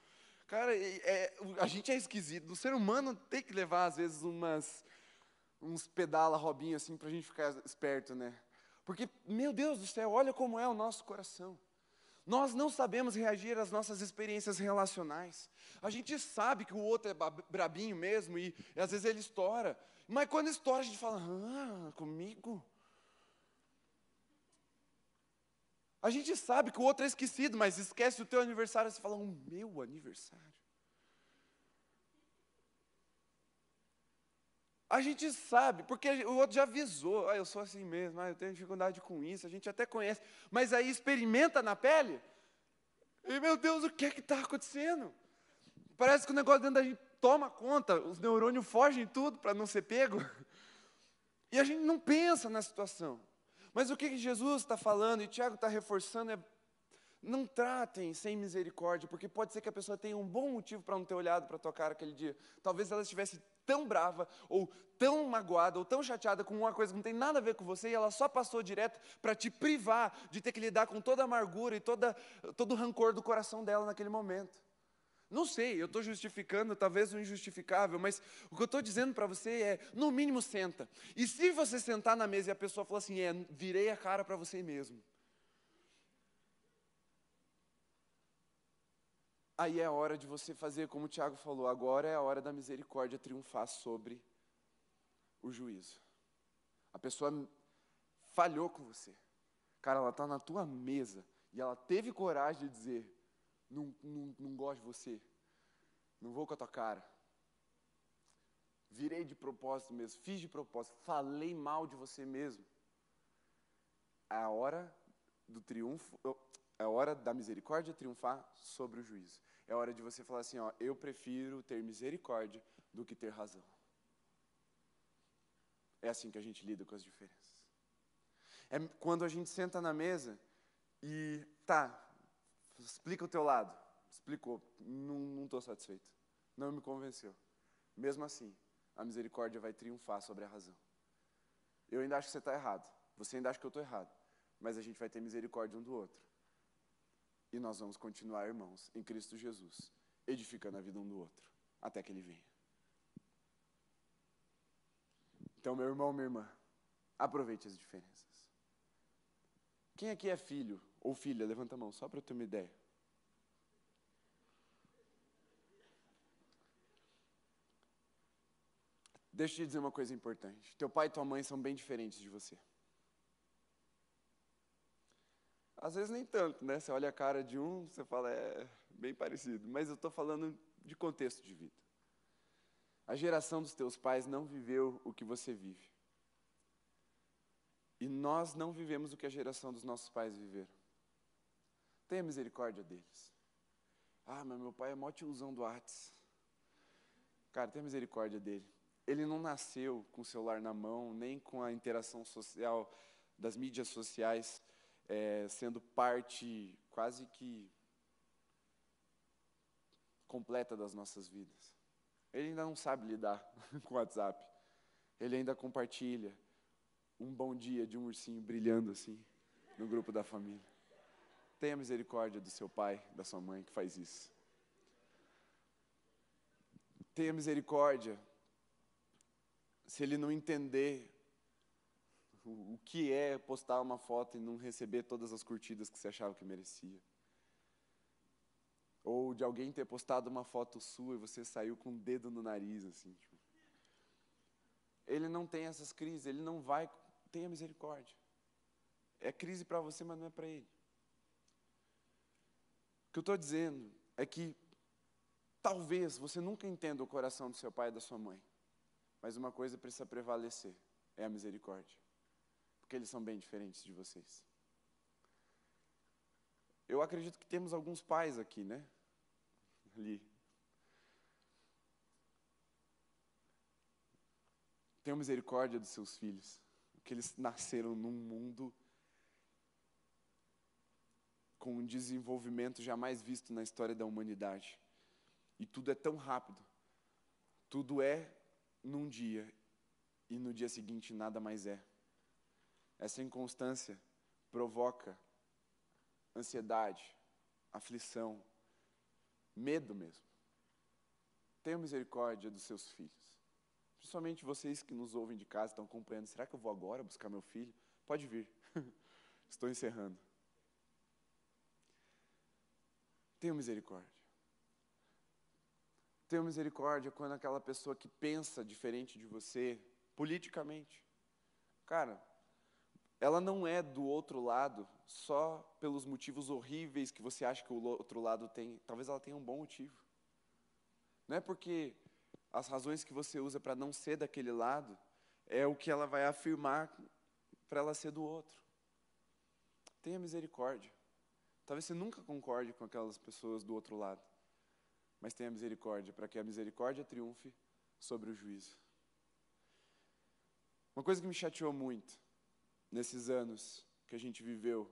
Cara, é, a gente é esquisito. O ser humano tem que levar, às vezes, umas, uns pedala robinho assim para a gente ficar esperto, né? Porque, meu Deus do céu, olha como é o nosso coração. Nós não sabemos reagir às nossas experiências relacionais. A gente sabe que o outro é brabinho mesmo e, e às vezes ele estoura. Mas quando estoura, a gente fala, ah, comigo? A gente sabe que o outro é esquecido, mas esquece o teu aniversário e você fala, o meu aniversário. A gente sabe, porque o outro já avisou, ah, eu sou assim mesmo, ah, eu tenho dificuldade com isso, a gente até conhece, mas aí experimenta na pele, e meu Deus, o que é que está acontecendo? Parece que o negócio dentro da gente toma conta, os neurônios fogem tudo para não ser pego, e a gente não pensa na situação. Mas o que, que Jesus está falando, e Tiago está reforçando, é não tratem sem misericórdia, porque pode ser que a pessoa tenha um bom motivo para não ter olhado para a tua cara aquele dia. Talvez ela estivesse tão brava, ou tão magoada, ou tão chateada com uma coisa que não tem nada a ver com você, e ela só passou direto para te privar de ter que lidar com toda a amargura e toda, todo o rancor do coração dela naquele momento. Não sei, eu estou justificando, talvez o injustificável, mas o que eu estou dizendo para você é, no mínimo, senta. E se você sentar na mesa e a pessoa falar assim, é, virei a cara para você mesmo. Aí é a hora de você fazer como o Tiago falou, agora é a hora da misericórdia triunfar sobre o juízo. A pessoa falhou com você. Cara, ela está na tua mesa e ela teve coragem de dizer: não, não, não gosto de você, não vou com a tua cara. Virei de propósito mesmo, fiz de propósito, falei mal de você mesmo. A hora do triunfo, é hora da misericórdia triunfar sobre o juízo. É hora de você falar assim, ó, eu prefiro ter misericórdia do que ter razão. É assim que a gente lida com as diferenças. É quando a gente senta na mesa e, tá, explica o teu lado. Explicou, não estou satisfeito. Não me convenceu. Mesmo assim, a misericórdia vai triunfar sobre a razão. Eu ainda acho que você está errado. Você ainda acha que eu estou errado. Mas a gente vai ter misericórdia um do outro. E nós vamos continuar, irmãos, em Cristo Jesus, edificando a vida um do outro, até que Ele venha. Então, meu irmão, minha irmã, aproveite as diferenças. Quem aqui é filho ou filha? Levanta a mão, só para eu ter uma ideia. Deixa eu te dizer uma coisa importante. Teu pai e tua mãe são bem diferentes de você. Às vezes nem tanto, né? Você olha a cara de um, você fala, é bem parecido. Mas eu estou falando de contexto de vida. A geração dos teus pais não viveu o que você vive. E nós não vivemos o que a geração dos nossos pais viveram. Tenha misericórdia deles. Ah, mas meu pai é mó tiozão do Whats. Cara, tenha misericórdia dele. Ele não nasceu com o celular na mão, nem com a interação social das mídias sociais é, sendo parte quase que completa das nossas vidas. Ele ainda não sabe lidar com o WhatsApp. Ele ainda compartilha um bom dia de um ursinho brilhando assim no grupo da família. Tenha misericórdia do seu pai, da sua mãe que faz isso. Tenha misericórdia se ele não entender o que é postar uma foto e não receber todas as curtidas que você achava que merecia. Ou de alguém ter postado uma foto sua e você saiu com o um dedo no nariz, assim. Tipo. Ele não tem essas crises, ele não vai. Tenha misericórdia. É crise para você, mas não é para ele. O que eu estou dizendo é que talvez você nunca entenda o coração do seu pai e da sua mãe, mas uma coisa precisa prevalecer: é a misericórdia. Porque eles são bem diferentes de vocês. Eu acredito que temos alguns pais aqui, né? Ali. Tenham misericórdia dos seus filhos, porque eles nasceram num mundo com um desenvolvimento jamais visto na história da humanidade. E tudo é tão rápido. Tudo é num dia e no dia seguinte nada mais é. Essa inconstância provoca ansiedade, aflição, medo mesmo. Tenha misericórdia dos seus filhos. Principalmente vocês que nos ouvem de casa estão acompanhando. Será que eu vou agora buscar meu filho? Pode vir. Estou encerrando. Tenha misericórdia. Tenha misericórdia quando aquela pessoa que pensa diferente de você, politicamente. Cara, ela não é do outro lado só pelos motivos horríveis que você acha que o outro lado tem. Talvez ela tenha um bom motivo. Não é porque as razões que você usa para não ser daquele lado é o que ela vai afirmar para ela ser do outro. Tenha misericórdia. Talvez você nunca concorde com aquelas pessoas do outro lado, mas tenha misericórdia para que a misericórdia triunfe sobre o juízo. Uma coisa que me chateou muito nesses anos que a gente viveu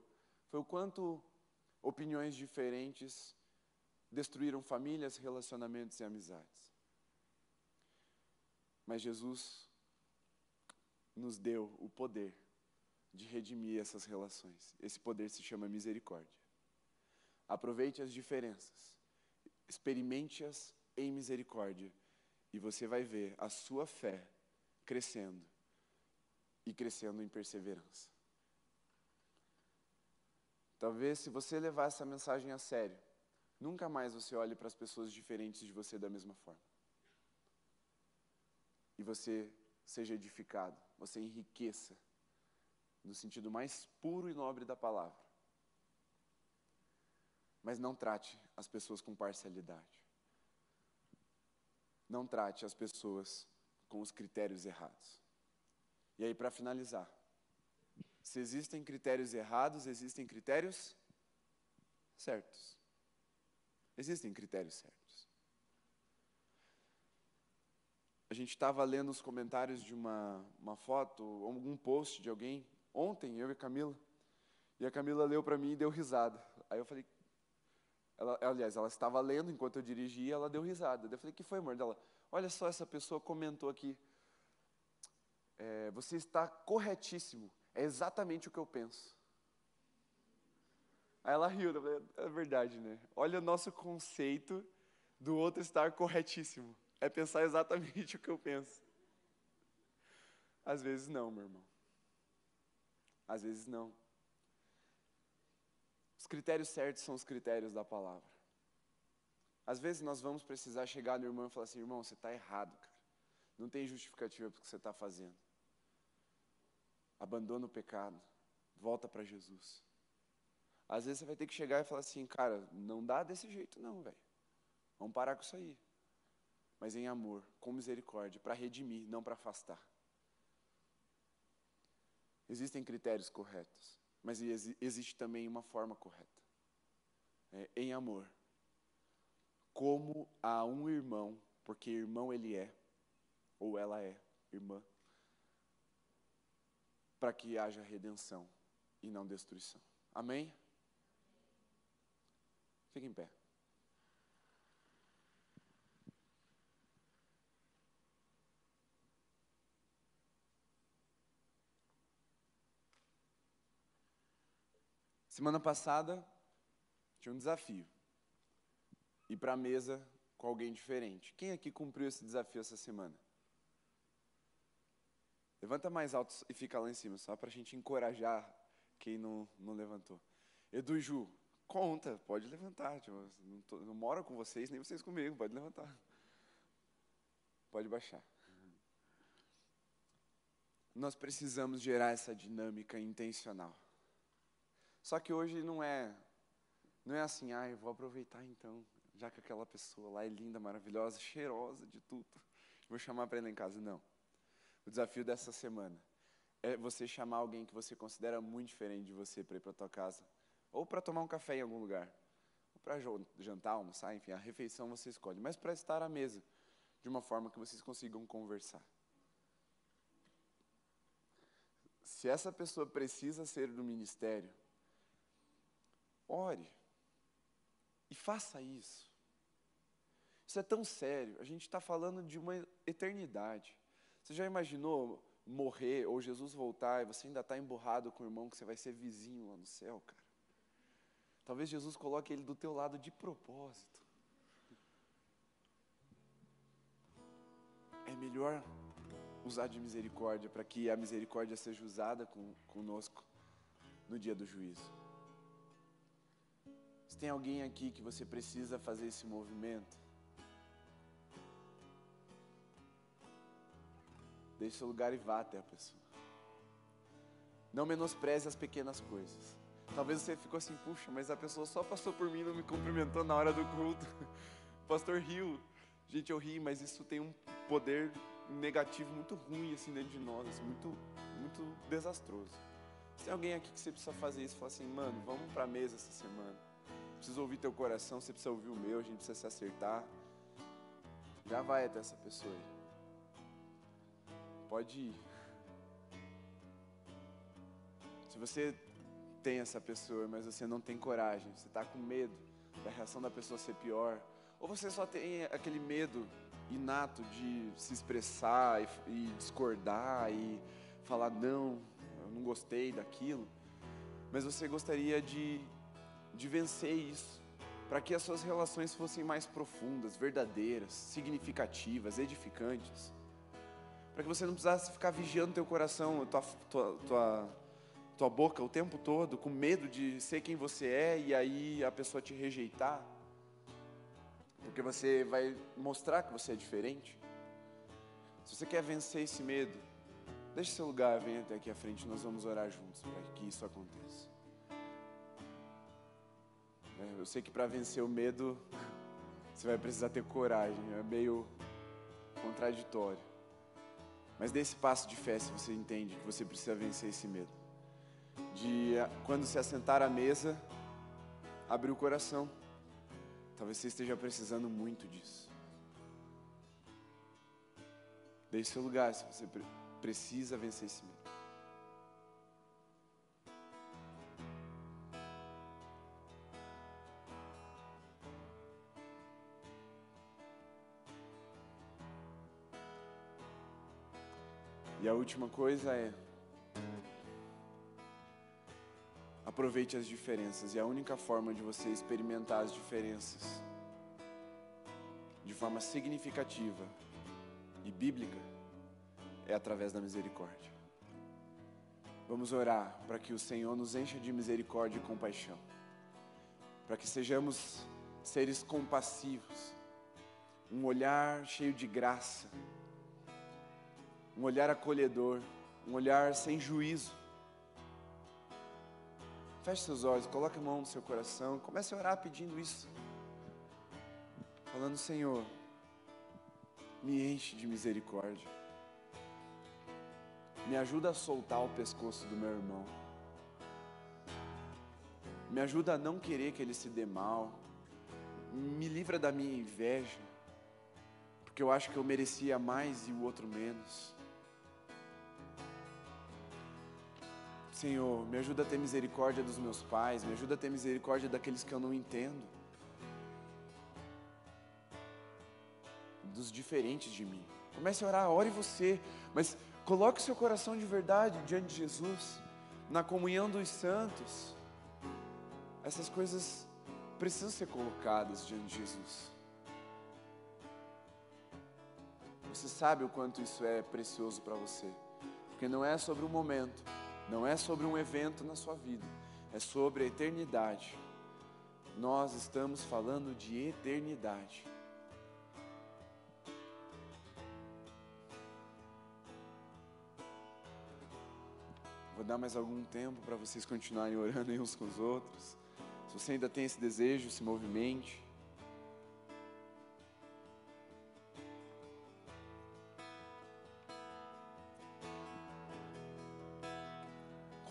foi o quanto opiniões diferentes destruíram famílias, relacionamentos e amizades. Mas Jesus nos deu o poder de redimir essas relações. Esse poder se chama misericórdia. Aproveite as diferenças, experimente-as em misericórdia, e você vai ver a sua fé crescendo e crescendo em perseverança. Talvez, se você levar essa mensagem a sério, nunca mais você olhe para as pessoas diferentes de você da mesma forma. E você seja edificado, você enriqueça, no sentido mais puro e nobre da palavra. Mas não trate as pessoas com parcialidade. Não trate as pessoas com os critérios errados. E aí, para finalizar, se existem critérios errados, existem critérios certos. Existem critérios certos. A gente estava lendo os comentários de uma, uma foto, algum post de alguém, ontem, eu e a Camila, e a Camila leu para mim e deu risada. Aí eu falei, ela, aliás, ela estava lendo enquanto eu dirigia, ela deu risada. Eu falei, que foi, amor? Dela, olha só, essa pessoa comentou aqui, é, você está corretíssimo, é exatamente o que eu penso. Aí ela riu, é verdade, né? Olha o nosso conceito do outro estar corretíssimo. É pensar exatamente o que eu penso. Às vezes não, meu irmão. Às vezes não. Os critérios certos são os critérios da palavra. Às vezes nós vamos precisar chegar no irmão e falar assim: irmão, você está errado, cara. Não tem justificativa para o que você está fazendo. Abandona o pecado. Volta para Jesus. Às vezes você vai ter que chegar e falar assim: cara, não dá desse jeito, não, velho. Vamos parar com isso aí. Mas em amor, com misericórdia, para redimir, não para afastar. Existem critérios corretos, mas existe também uma forma correta. É, em amor. Como a um irmão, porque irmão ele é, ou ela é, irmã, para que haja redenção e não destruição. Amém? Fique em pé. Semana passada tinha um desafio. Ir para a mesa com alguém diferente. Quem aqui cumpriu esse desafio essa semana? Levanta mais alto e fica lá em cima, só para a gente encorajar quem não, não levantou. Edu e Ju, conta, pode levantar. Tipo, não, tô, não moro com vocês, nem vocês comigo, pode levantar. Pode baixar. Nós precisamos gerar essa dinâmica intencional. Só que hoje não é, não é assim, ah, eu vou aproveitar então, já que aquela pessoa lá é linda, maravilhosa, cheirosa de tudo, vou chamar para lá em casa. Não. O desafio dessa semana é você chamar alguém que você considera muito diferente de você para ir para tua casa, ou para tomar um café em algum lugar, ou para jantar, almoçar, enfim, a refeição você escolhe, mas para estar à mesa de uma forma que vocês consigam conversar. Se essa pessoa precisa ser do ministério, ore e faça isso. Isso é tão sério, a gente está falando de uma eternidade. Você já imaginou morrer ou Jesus voltar e você ainda está emburrado com o irmão que você vai ser vizinho lá no céu, cara? Talvez Jesus coloque ele do teu lado de propósito. É melhor usar de misericórdia para que a misericórdia seja usada com, conosco no dia do juízo. Se tem alguém aqui que você precisa fazer esse movimento, Deixe seu lugar e vá até a pessoa. Não menospreze as pequenas coisas. Talvez você ficou assim, puxa, mas a pessoa só passou por mim e não me cumprimentou na hora do culto. O pastor riu. Gente, eu ri, mas isso tem um poder negativo muito ruim assim dentro de nós, assim, muito, muito desastroso. Se tem alguém aqui que você precisa fazer isso, fala assim, mano, vamos para a mesa essa semana. Preciso ouvir teu coração, você precisa ouvir o meu, a gente precisa se acertar. Já vai até essa pessoa aí pode ir. Se você tem essa pessoa, mas você não tem coragem, você está com medo da reação da pessoa ser pior, ou você só tem aquele medo inato de se expressar e, e discordar e falar não, eu não gostei daquilo, mas você gostaria de, de vencer isso, para que as suas relações fossem mais profundas, verdadeiras, significativas, edificantes, para que você não precisasse ficar vigiando teu coração, tua, tua, tua, tua boca o tempo todo, com medo de ser quem você é e aí a pessoa te rejeitar, porque você vai mostrar que você é diferente. Se você quer vencer esse medo, Deixe seu lugar, venha até aqui à frente, nós vamos orar juntos para que isso aconteça. É, eu sei que para vencer o medo, você vai precisar ter coragem, é meio contraditório. Mas dê esse passo de fé se você entende que você precisa vencer esse medo. De quando se assentar à mesa, abrir o coração. Talvez você esteja precisando muito disso. Deixe seu lugar se você precisa vencer esse medo. Última coisa é aproveite as diferenças. E a única forma de você experimentar as diferenças de forma significativa e bíblica é através da misericórdia. Vamos orar para que o Senhor nos encha de misericórdia e compaixão, para que sejamos seres compassivos, um olhar cheio de graça, um olhar acolhedor, um olhar sem juízo. Feche seus olhos, coloque a mão no seu coração, comece a orar pedindo isso, falando: Senhor, me enche de misericórdia. Me ajuda a soltar o pescoço do meu irmão. Me ajuda a não querer que ele se dê mal. Me livra da minha inveja. Porque eu acho que eu merecia mais e o outro menos. Senhor, me ajuda a ter misericórdia dos meus pais, me ajuda a ter misericórdia daqueles que eu não entendo, dos diferentes de mim. Comece a orar, ore você, mas Coloque seu coração de verdade diante de Jesus, na comunhão dos santos. Essas coisas precisam ser colocadas diante de Jesus. Você sabe o quanto isso é precioso para você, porque não é sobre um momento, não é sobre um evento na sua vida, é sobre a eternidade. Nós estamos falando de eternidade. Vou dar mais algum tempo para vocês continuarem orando uns com os outros. Se você ainda tem esse desejo, se movimente.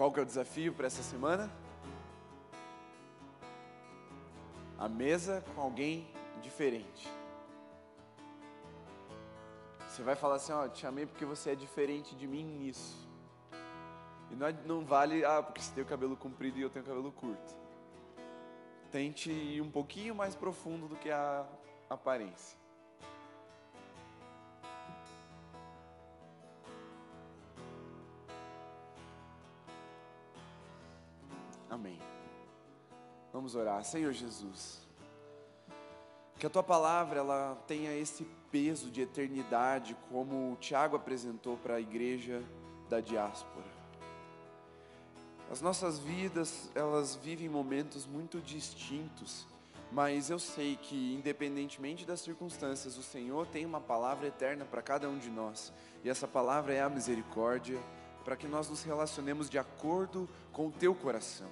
Qual que é o desafio para essa semana? A mesa com alguém diferente. Você vai falar assim, ó, te chamei porque você é diferente de mim nisso. E não, é, não vale, ah, porque você tem o cabelo comprido e eu tenho o cabelo curto. Tente ir um pouquinho mais profundo do que a aparência. Vamos orar. Senhor Jesus, que a tua palavra ela tenha esse peso de eternidade, como o Tiago apresentou para a igreja da diáspora. As nossas vidas, elas vivem momentos muito distintos, mas eu sei que, independentemente das circunstâncias, o Senhor tem uma palavra eterna para cada um de nós, e essa palavra é a misericórdia, para que nós nos relacionemos de acordo com o teu coração,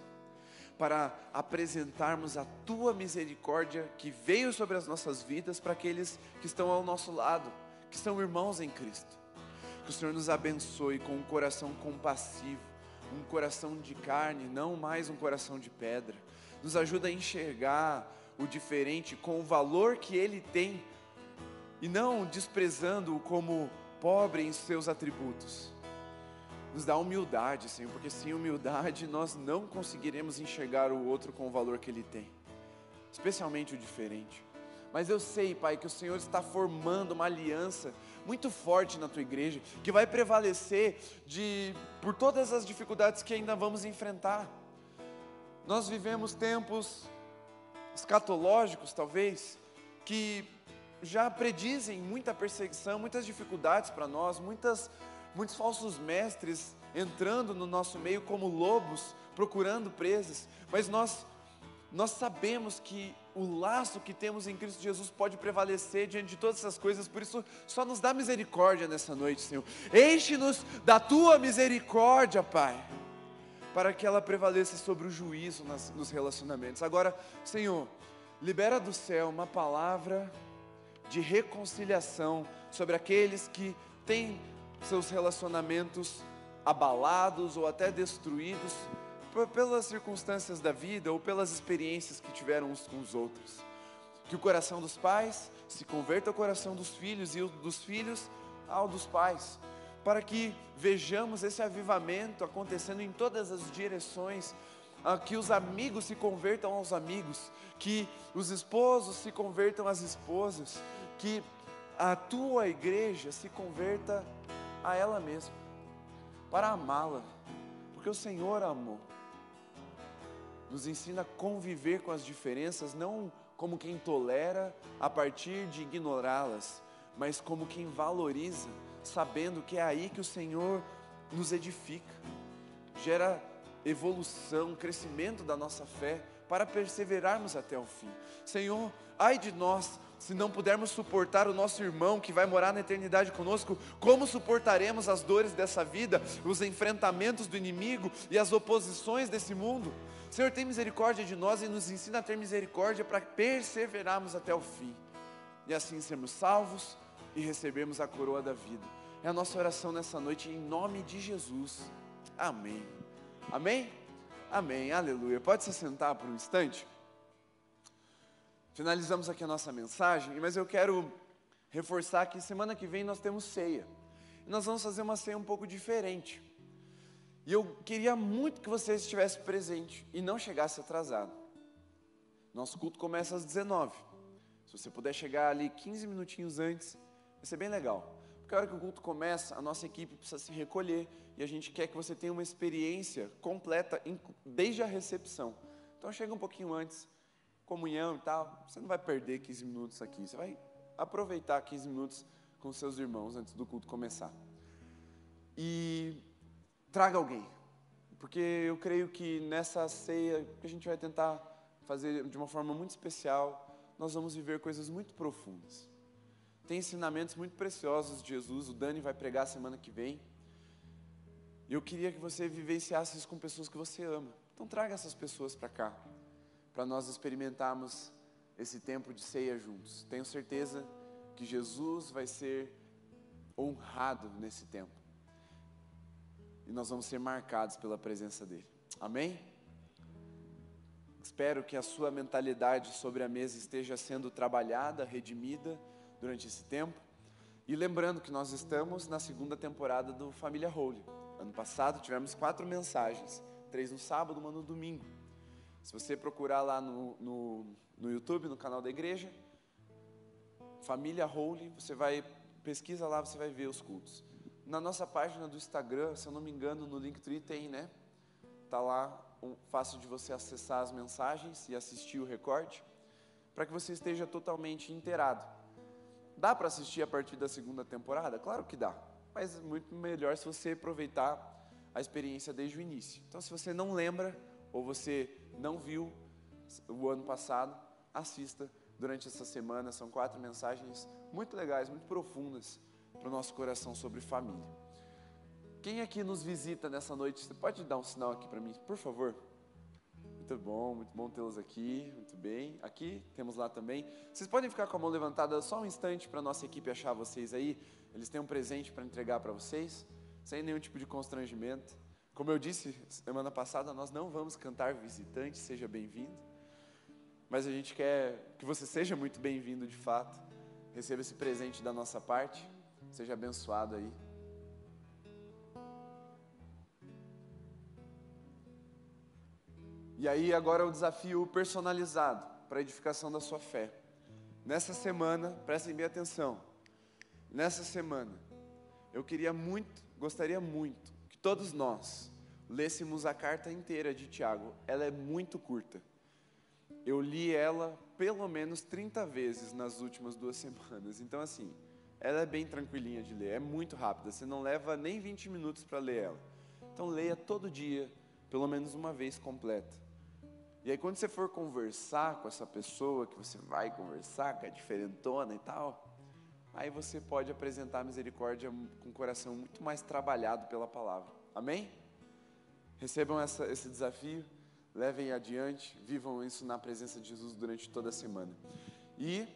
para apresentarmos a tua misericórdia que veio sobre as nossas vidas para aqueles que estão ao nosso lado, que são irmãos em Cristo. Que o Senhor nos abençoe com um coração compassivo um coração de carne, não mais um coração de pedra. Nos ajuda a enxergar o diferente com o valor que ele tem e não desprezando-o como pobre em seus atributos. Nos dá humildade, Senhor, porque sem humildade nós não conseguiremos enxergar o outro com o valor que ele tem, especialmente o diferente. Mas eu sei, Pai, que o Senhor está formando uma aliança muito forte na tua igreja, que vai prevalecer de por todas as dificuldades que ainda vamos enfrentar. Nós vivemos tempos escatológicos, talvez, que já predizem muita perseguição, muitas dificuldades para nós, muitas, muitos falsos mestres entrando no nosso meio como lobos, procurando presas, mas nós nós sabemos que o laço que temos em Cristo Jesus pode prevalecer diante de todas essas coisas, por isso só nos dá misericórdia nessa noite, Senhor. Enche-nos da tua misericórdia, Pai, para que ela prevaleça sobre o juízo nas, nos relacionamentos. Agora, Senhor, libera do céu uma palavra de reconciliação sobre aqueles que têm seus relacionamentos abalados ou até destruídos pelas circunstâncias da vida ou pelas experiências que tiveram uns com os outros. Que o coração dos pais se converta ao coração dos filhos e o dos filhos ao dos pais, para que vejamos esse avivamento acontecendo em todas as direções, que os amigos se convertam aos amigos, que os esposos se convertam às esposas, que a tua igreja se converta a ela mesma, para amá-la, porque o Senhor amou nos ensina a conviver com as diferenças, não como quem tolera a partir de ignorá-las, mas como quem valoriza, sabendo que é aí que o Senhor nos edifica, gera evolução, crescimento da nossa fé, para perseverarmos até o fim. Senhor, ai de nós se não pudermos suportar o nosso irmão que vai morar na eternidade conosco, como suportaremos as dores dessa vida, os enfrentamentos do inimigo e as oposições desse mundo? Senhor, tem misericórdia de nós e nos ensina a ter misericórdia para perseverarmos até o fim e assim sermos salvos e recebermos a coroa da vida. É a nossa oração nessa noite em nome de Jesus. Amém. Amém? Amém. Aleluia. Pode se sentar por um instante? Finalizamos aqui a nossa mensagem, mas eu quero reforçar que semana que vem nós temos ceia. Nós vamos fazer uma ceia um pouco diferente. E eu queria muito que você estivesse presente e não chegasse atrasado. Nosso culto começa às 19. Se você puder chegar ali 15 minutinhos antes, vai ser bem legal. Porque a hora que o culto começa, a nossa equipe precisa se recolher e a gente quer que você tenha uma experiência completa desde a recepção. Então chega um pouquinho antes, comunhão e tal. Você não vai perder 15 minutos aqui, você vai aproveitar 15 minutos com seus irmãos antes do culto começar. E traga alguém, porque eu creio que nessa ceia que a gente vai tentar fazer de uma forma muito especial, nós vamos viver coisas muito profundas. Tem ensinamentos muito preciosos de Jesus, o Dani vai pregar semana que vem. Eu queria que você vivenciasse isso com pessoas que você ama. Então traga essas pessoas para cá, para nós experimentarmos esse tempo de ceia juntos. Tenho certeza que Jesus vai ser honrado nesse tempo e nós vamos ser marcados pela presença dEle. Amém? Espero que a sua mentalidade sobre a mesa esteja sendo trabalhada, redimida durante esse tempo. E lembrando que nós estamos na segunda temporada do Família Holy. Ano passado tivemos quatro mensagens, três no sábado, uma no domingo. Se você procurar lá no, no, no YouTube, no canal da igreja, Família Holy, você vai, pesquisa lá, você vai ver os cultos. Na nossa página do Instagram, se eu não me engano, no Linktree tem, né? Tá lá um, fácil de você acessar as mensagens e assistir o recorte, para que você esteja totalmente inteirado. Dá para assistir a partir da segunda temporada? Claro que dá, mas é muito melhor se você aproveitar a experiência desde o início. Então, se você não lembra ou você não viu o ano passado, assista durante essa semana. São quatro mensagens muito legais, muito profundas para o nosso coração sobre família. Quem aqui nos visita nessa noite? Você pode dar um sinal aqui para mim, por favor? Muito bom, muito bom tê-los aqui, muito bem. Aqui, temos lá também. Vocês podem ficar com a mão levantada só um instante para a nossa equipe achar vocês aí? Eles têm um presente para entregar para vocês, sem nenhum tipo de constrangimento. Como eu disse semana passada, nós não vamos cantar visitante, seja bem-vindo. Mas a gente quer que você seja muito bem-vindo de fato. Receba esse presente da nossa parte. Seja abençoado aí. E aí agora o desafio personalizado para a edificação da sua fé. Nessa semana, prestem bem atenção. Nessa semana, eu queria muito, gostaria muito todos nós lêssemos a carta inteira de Tiago. Ela é muito curta. Eu li ela pelo menos 30 vezes nas últimas duas semanas. Então, assim, ela é bem tranquilinha de ler, é muito rápida. Você não leva nem 20 minutos para ler ela. Então, leia todo dia, pelo menos uma vez completa. E aí, quando você for conversar com essa pessoa que você vai conversar, que é diferentona e tal, aí você pode apresentar a misericórdia com o coração muito mais trabalhado pela palavra. Amém? Recebam essa, esse desafio, levem adiante, vivam isso na presença de Jesus durante toda a semana. E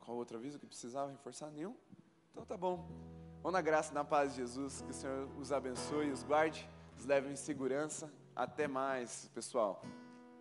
qual outro aviso que precisava reforçar? Nenhum? Então tá bom. Vão na graça e na paz de Jesus, que o Senhor os abençoe, os guarde, os leve em segurança. Até mais, pessoal.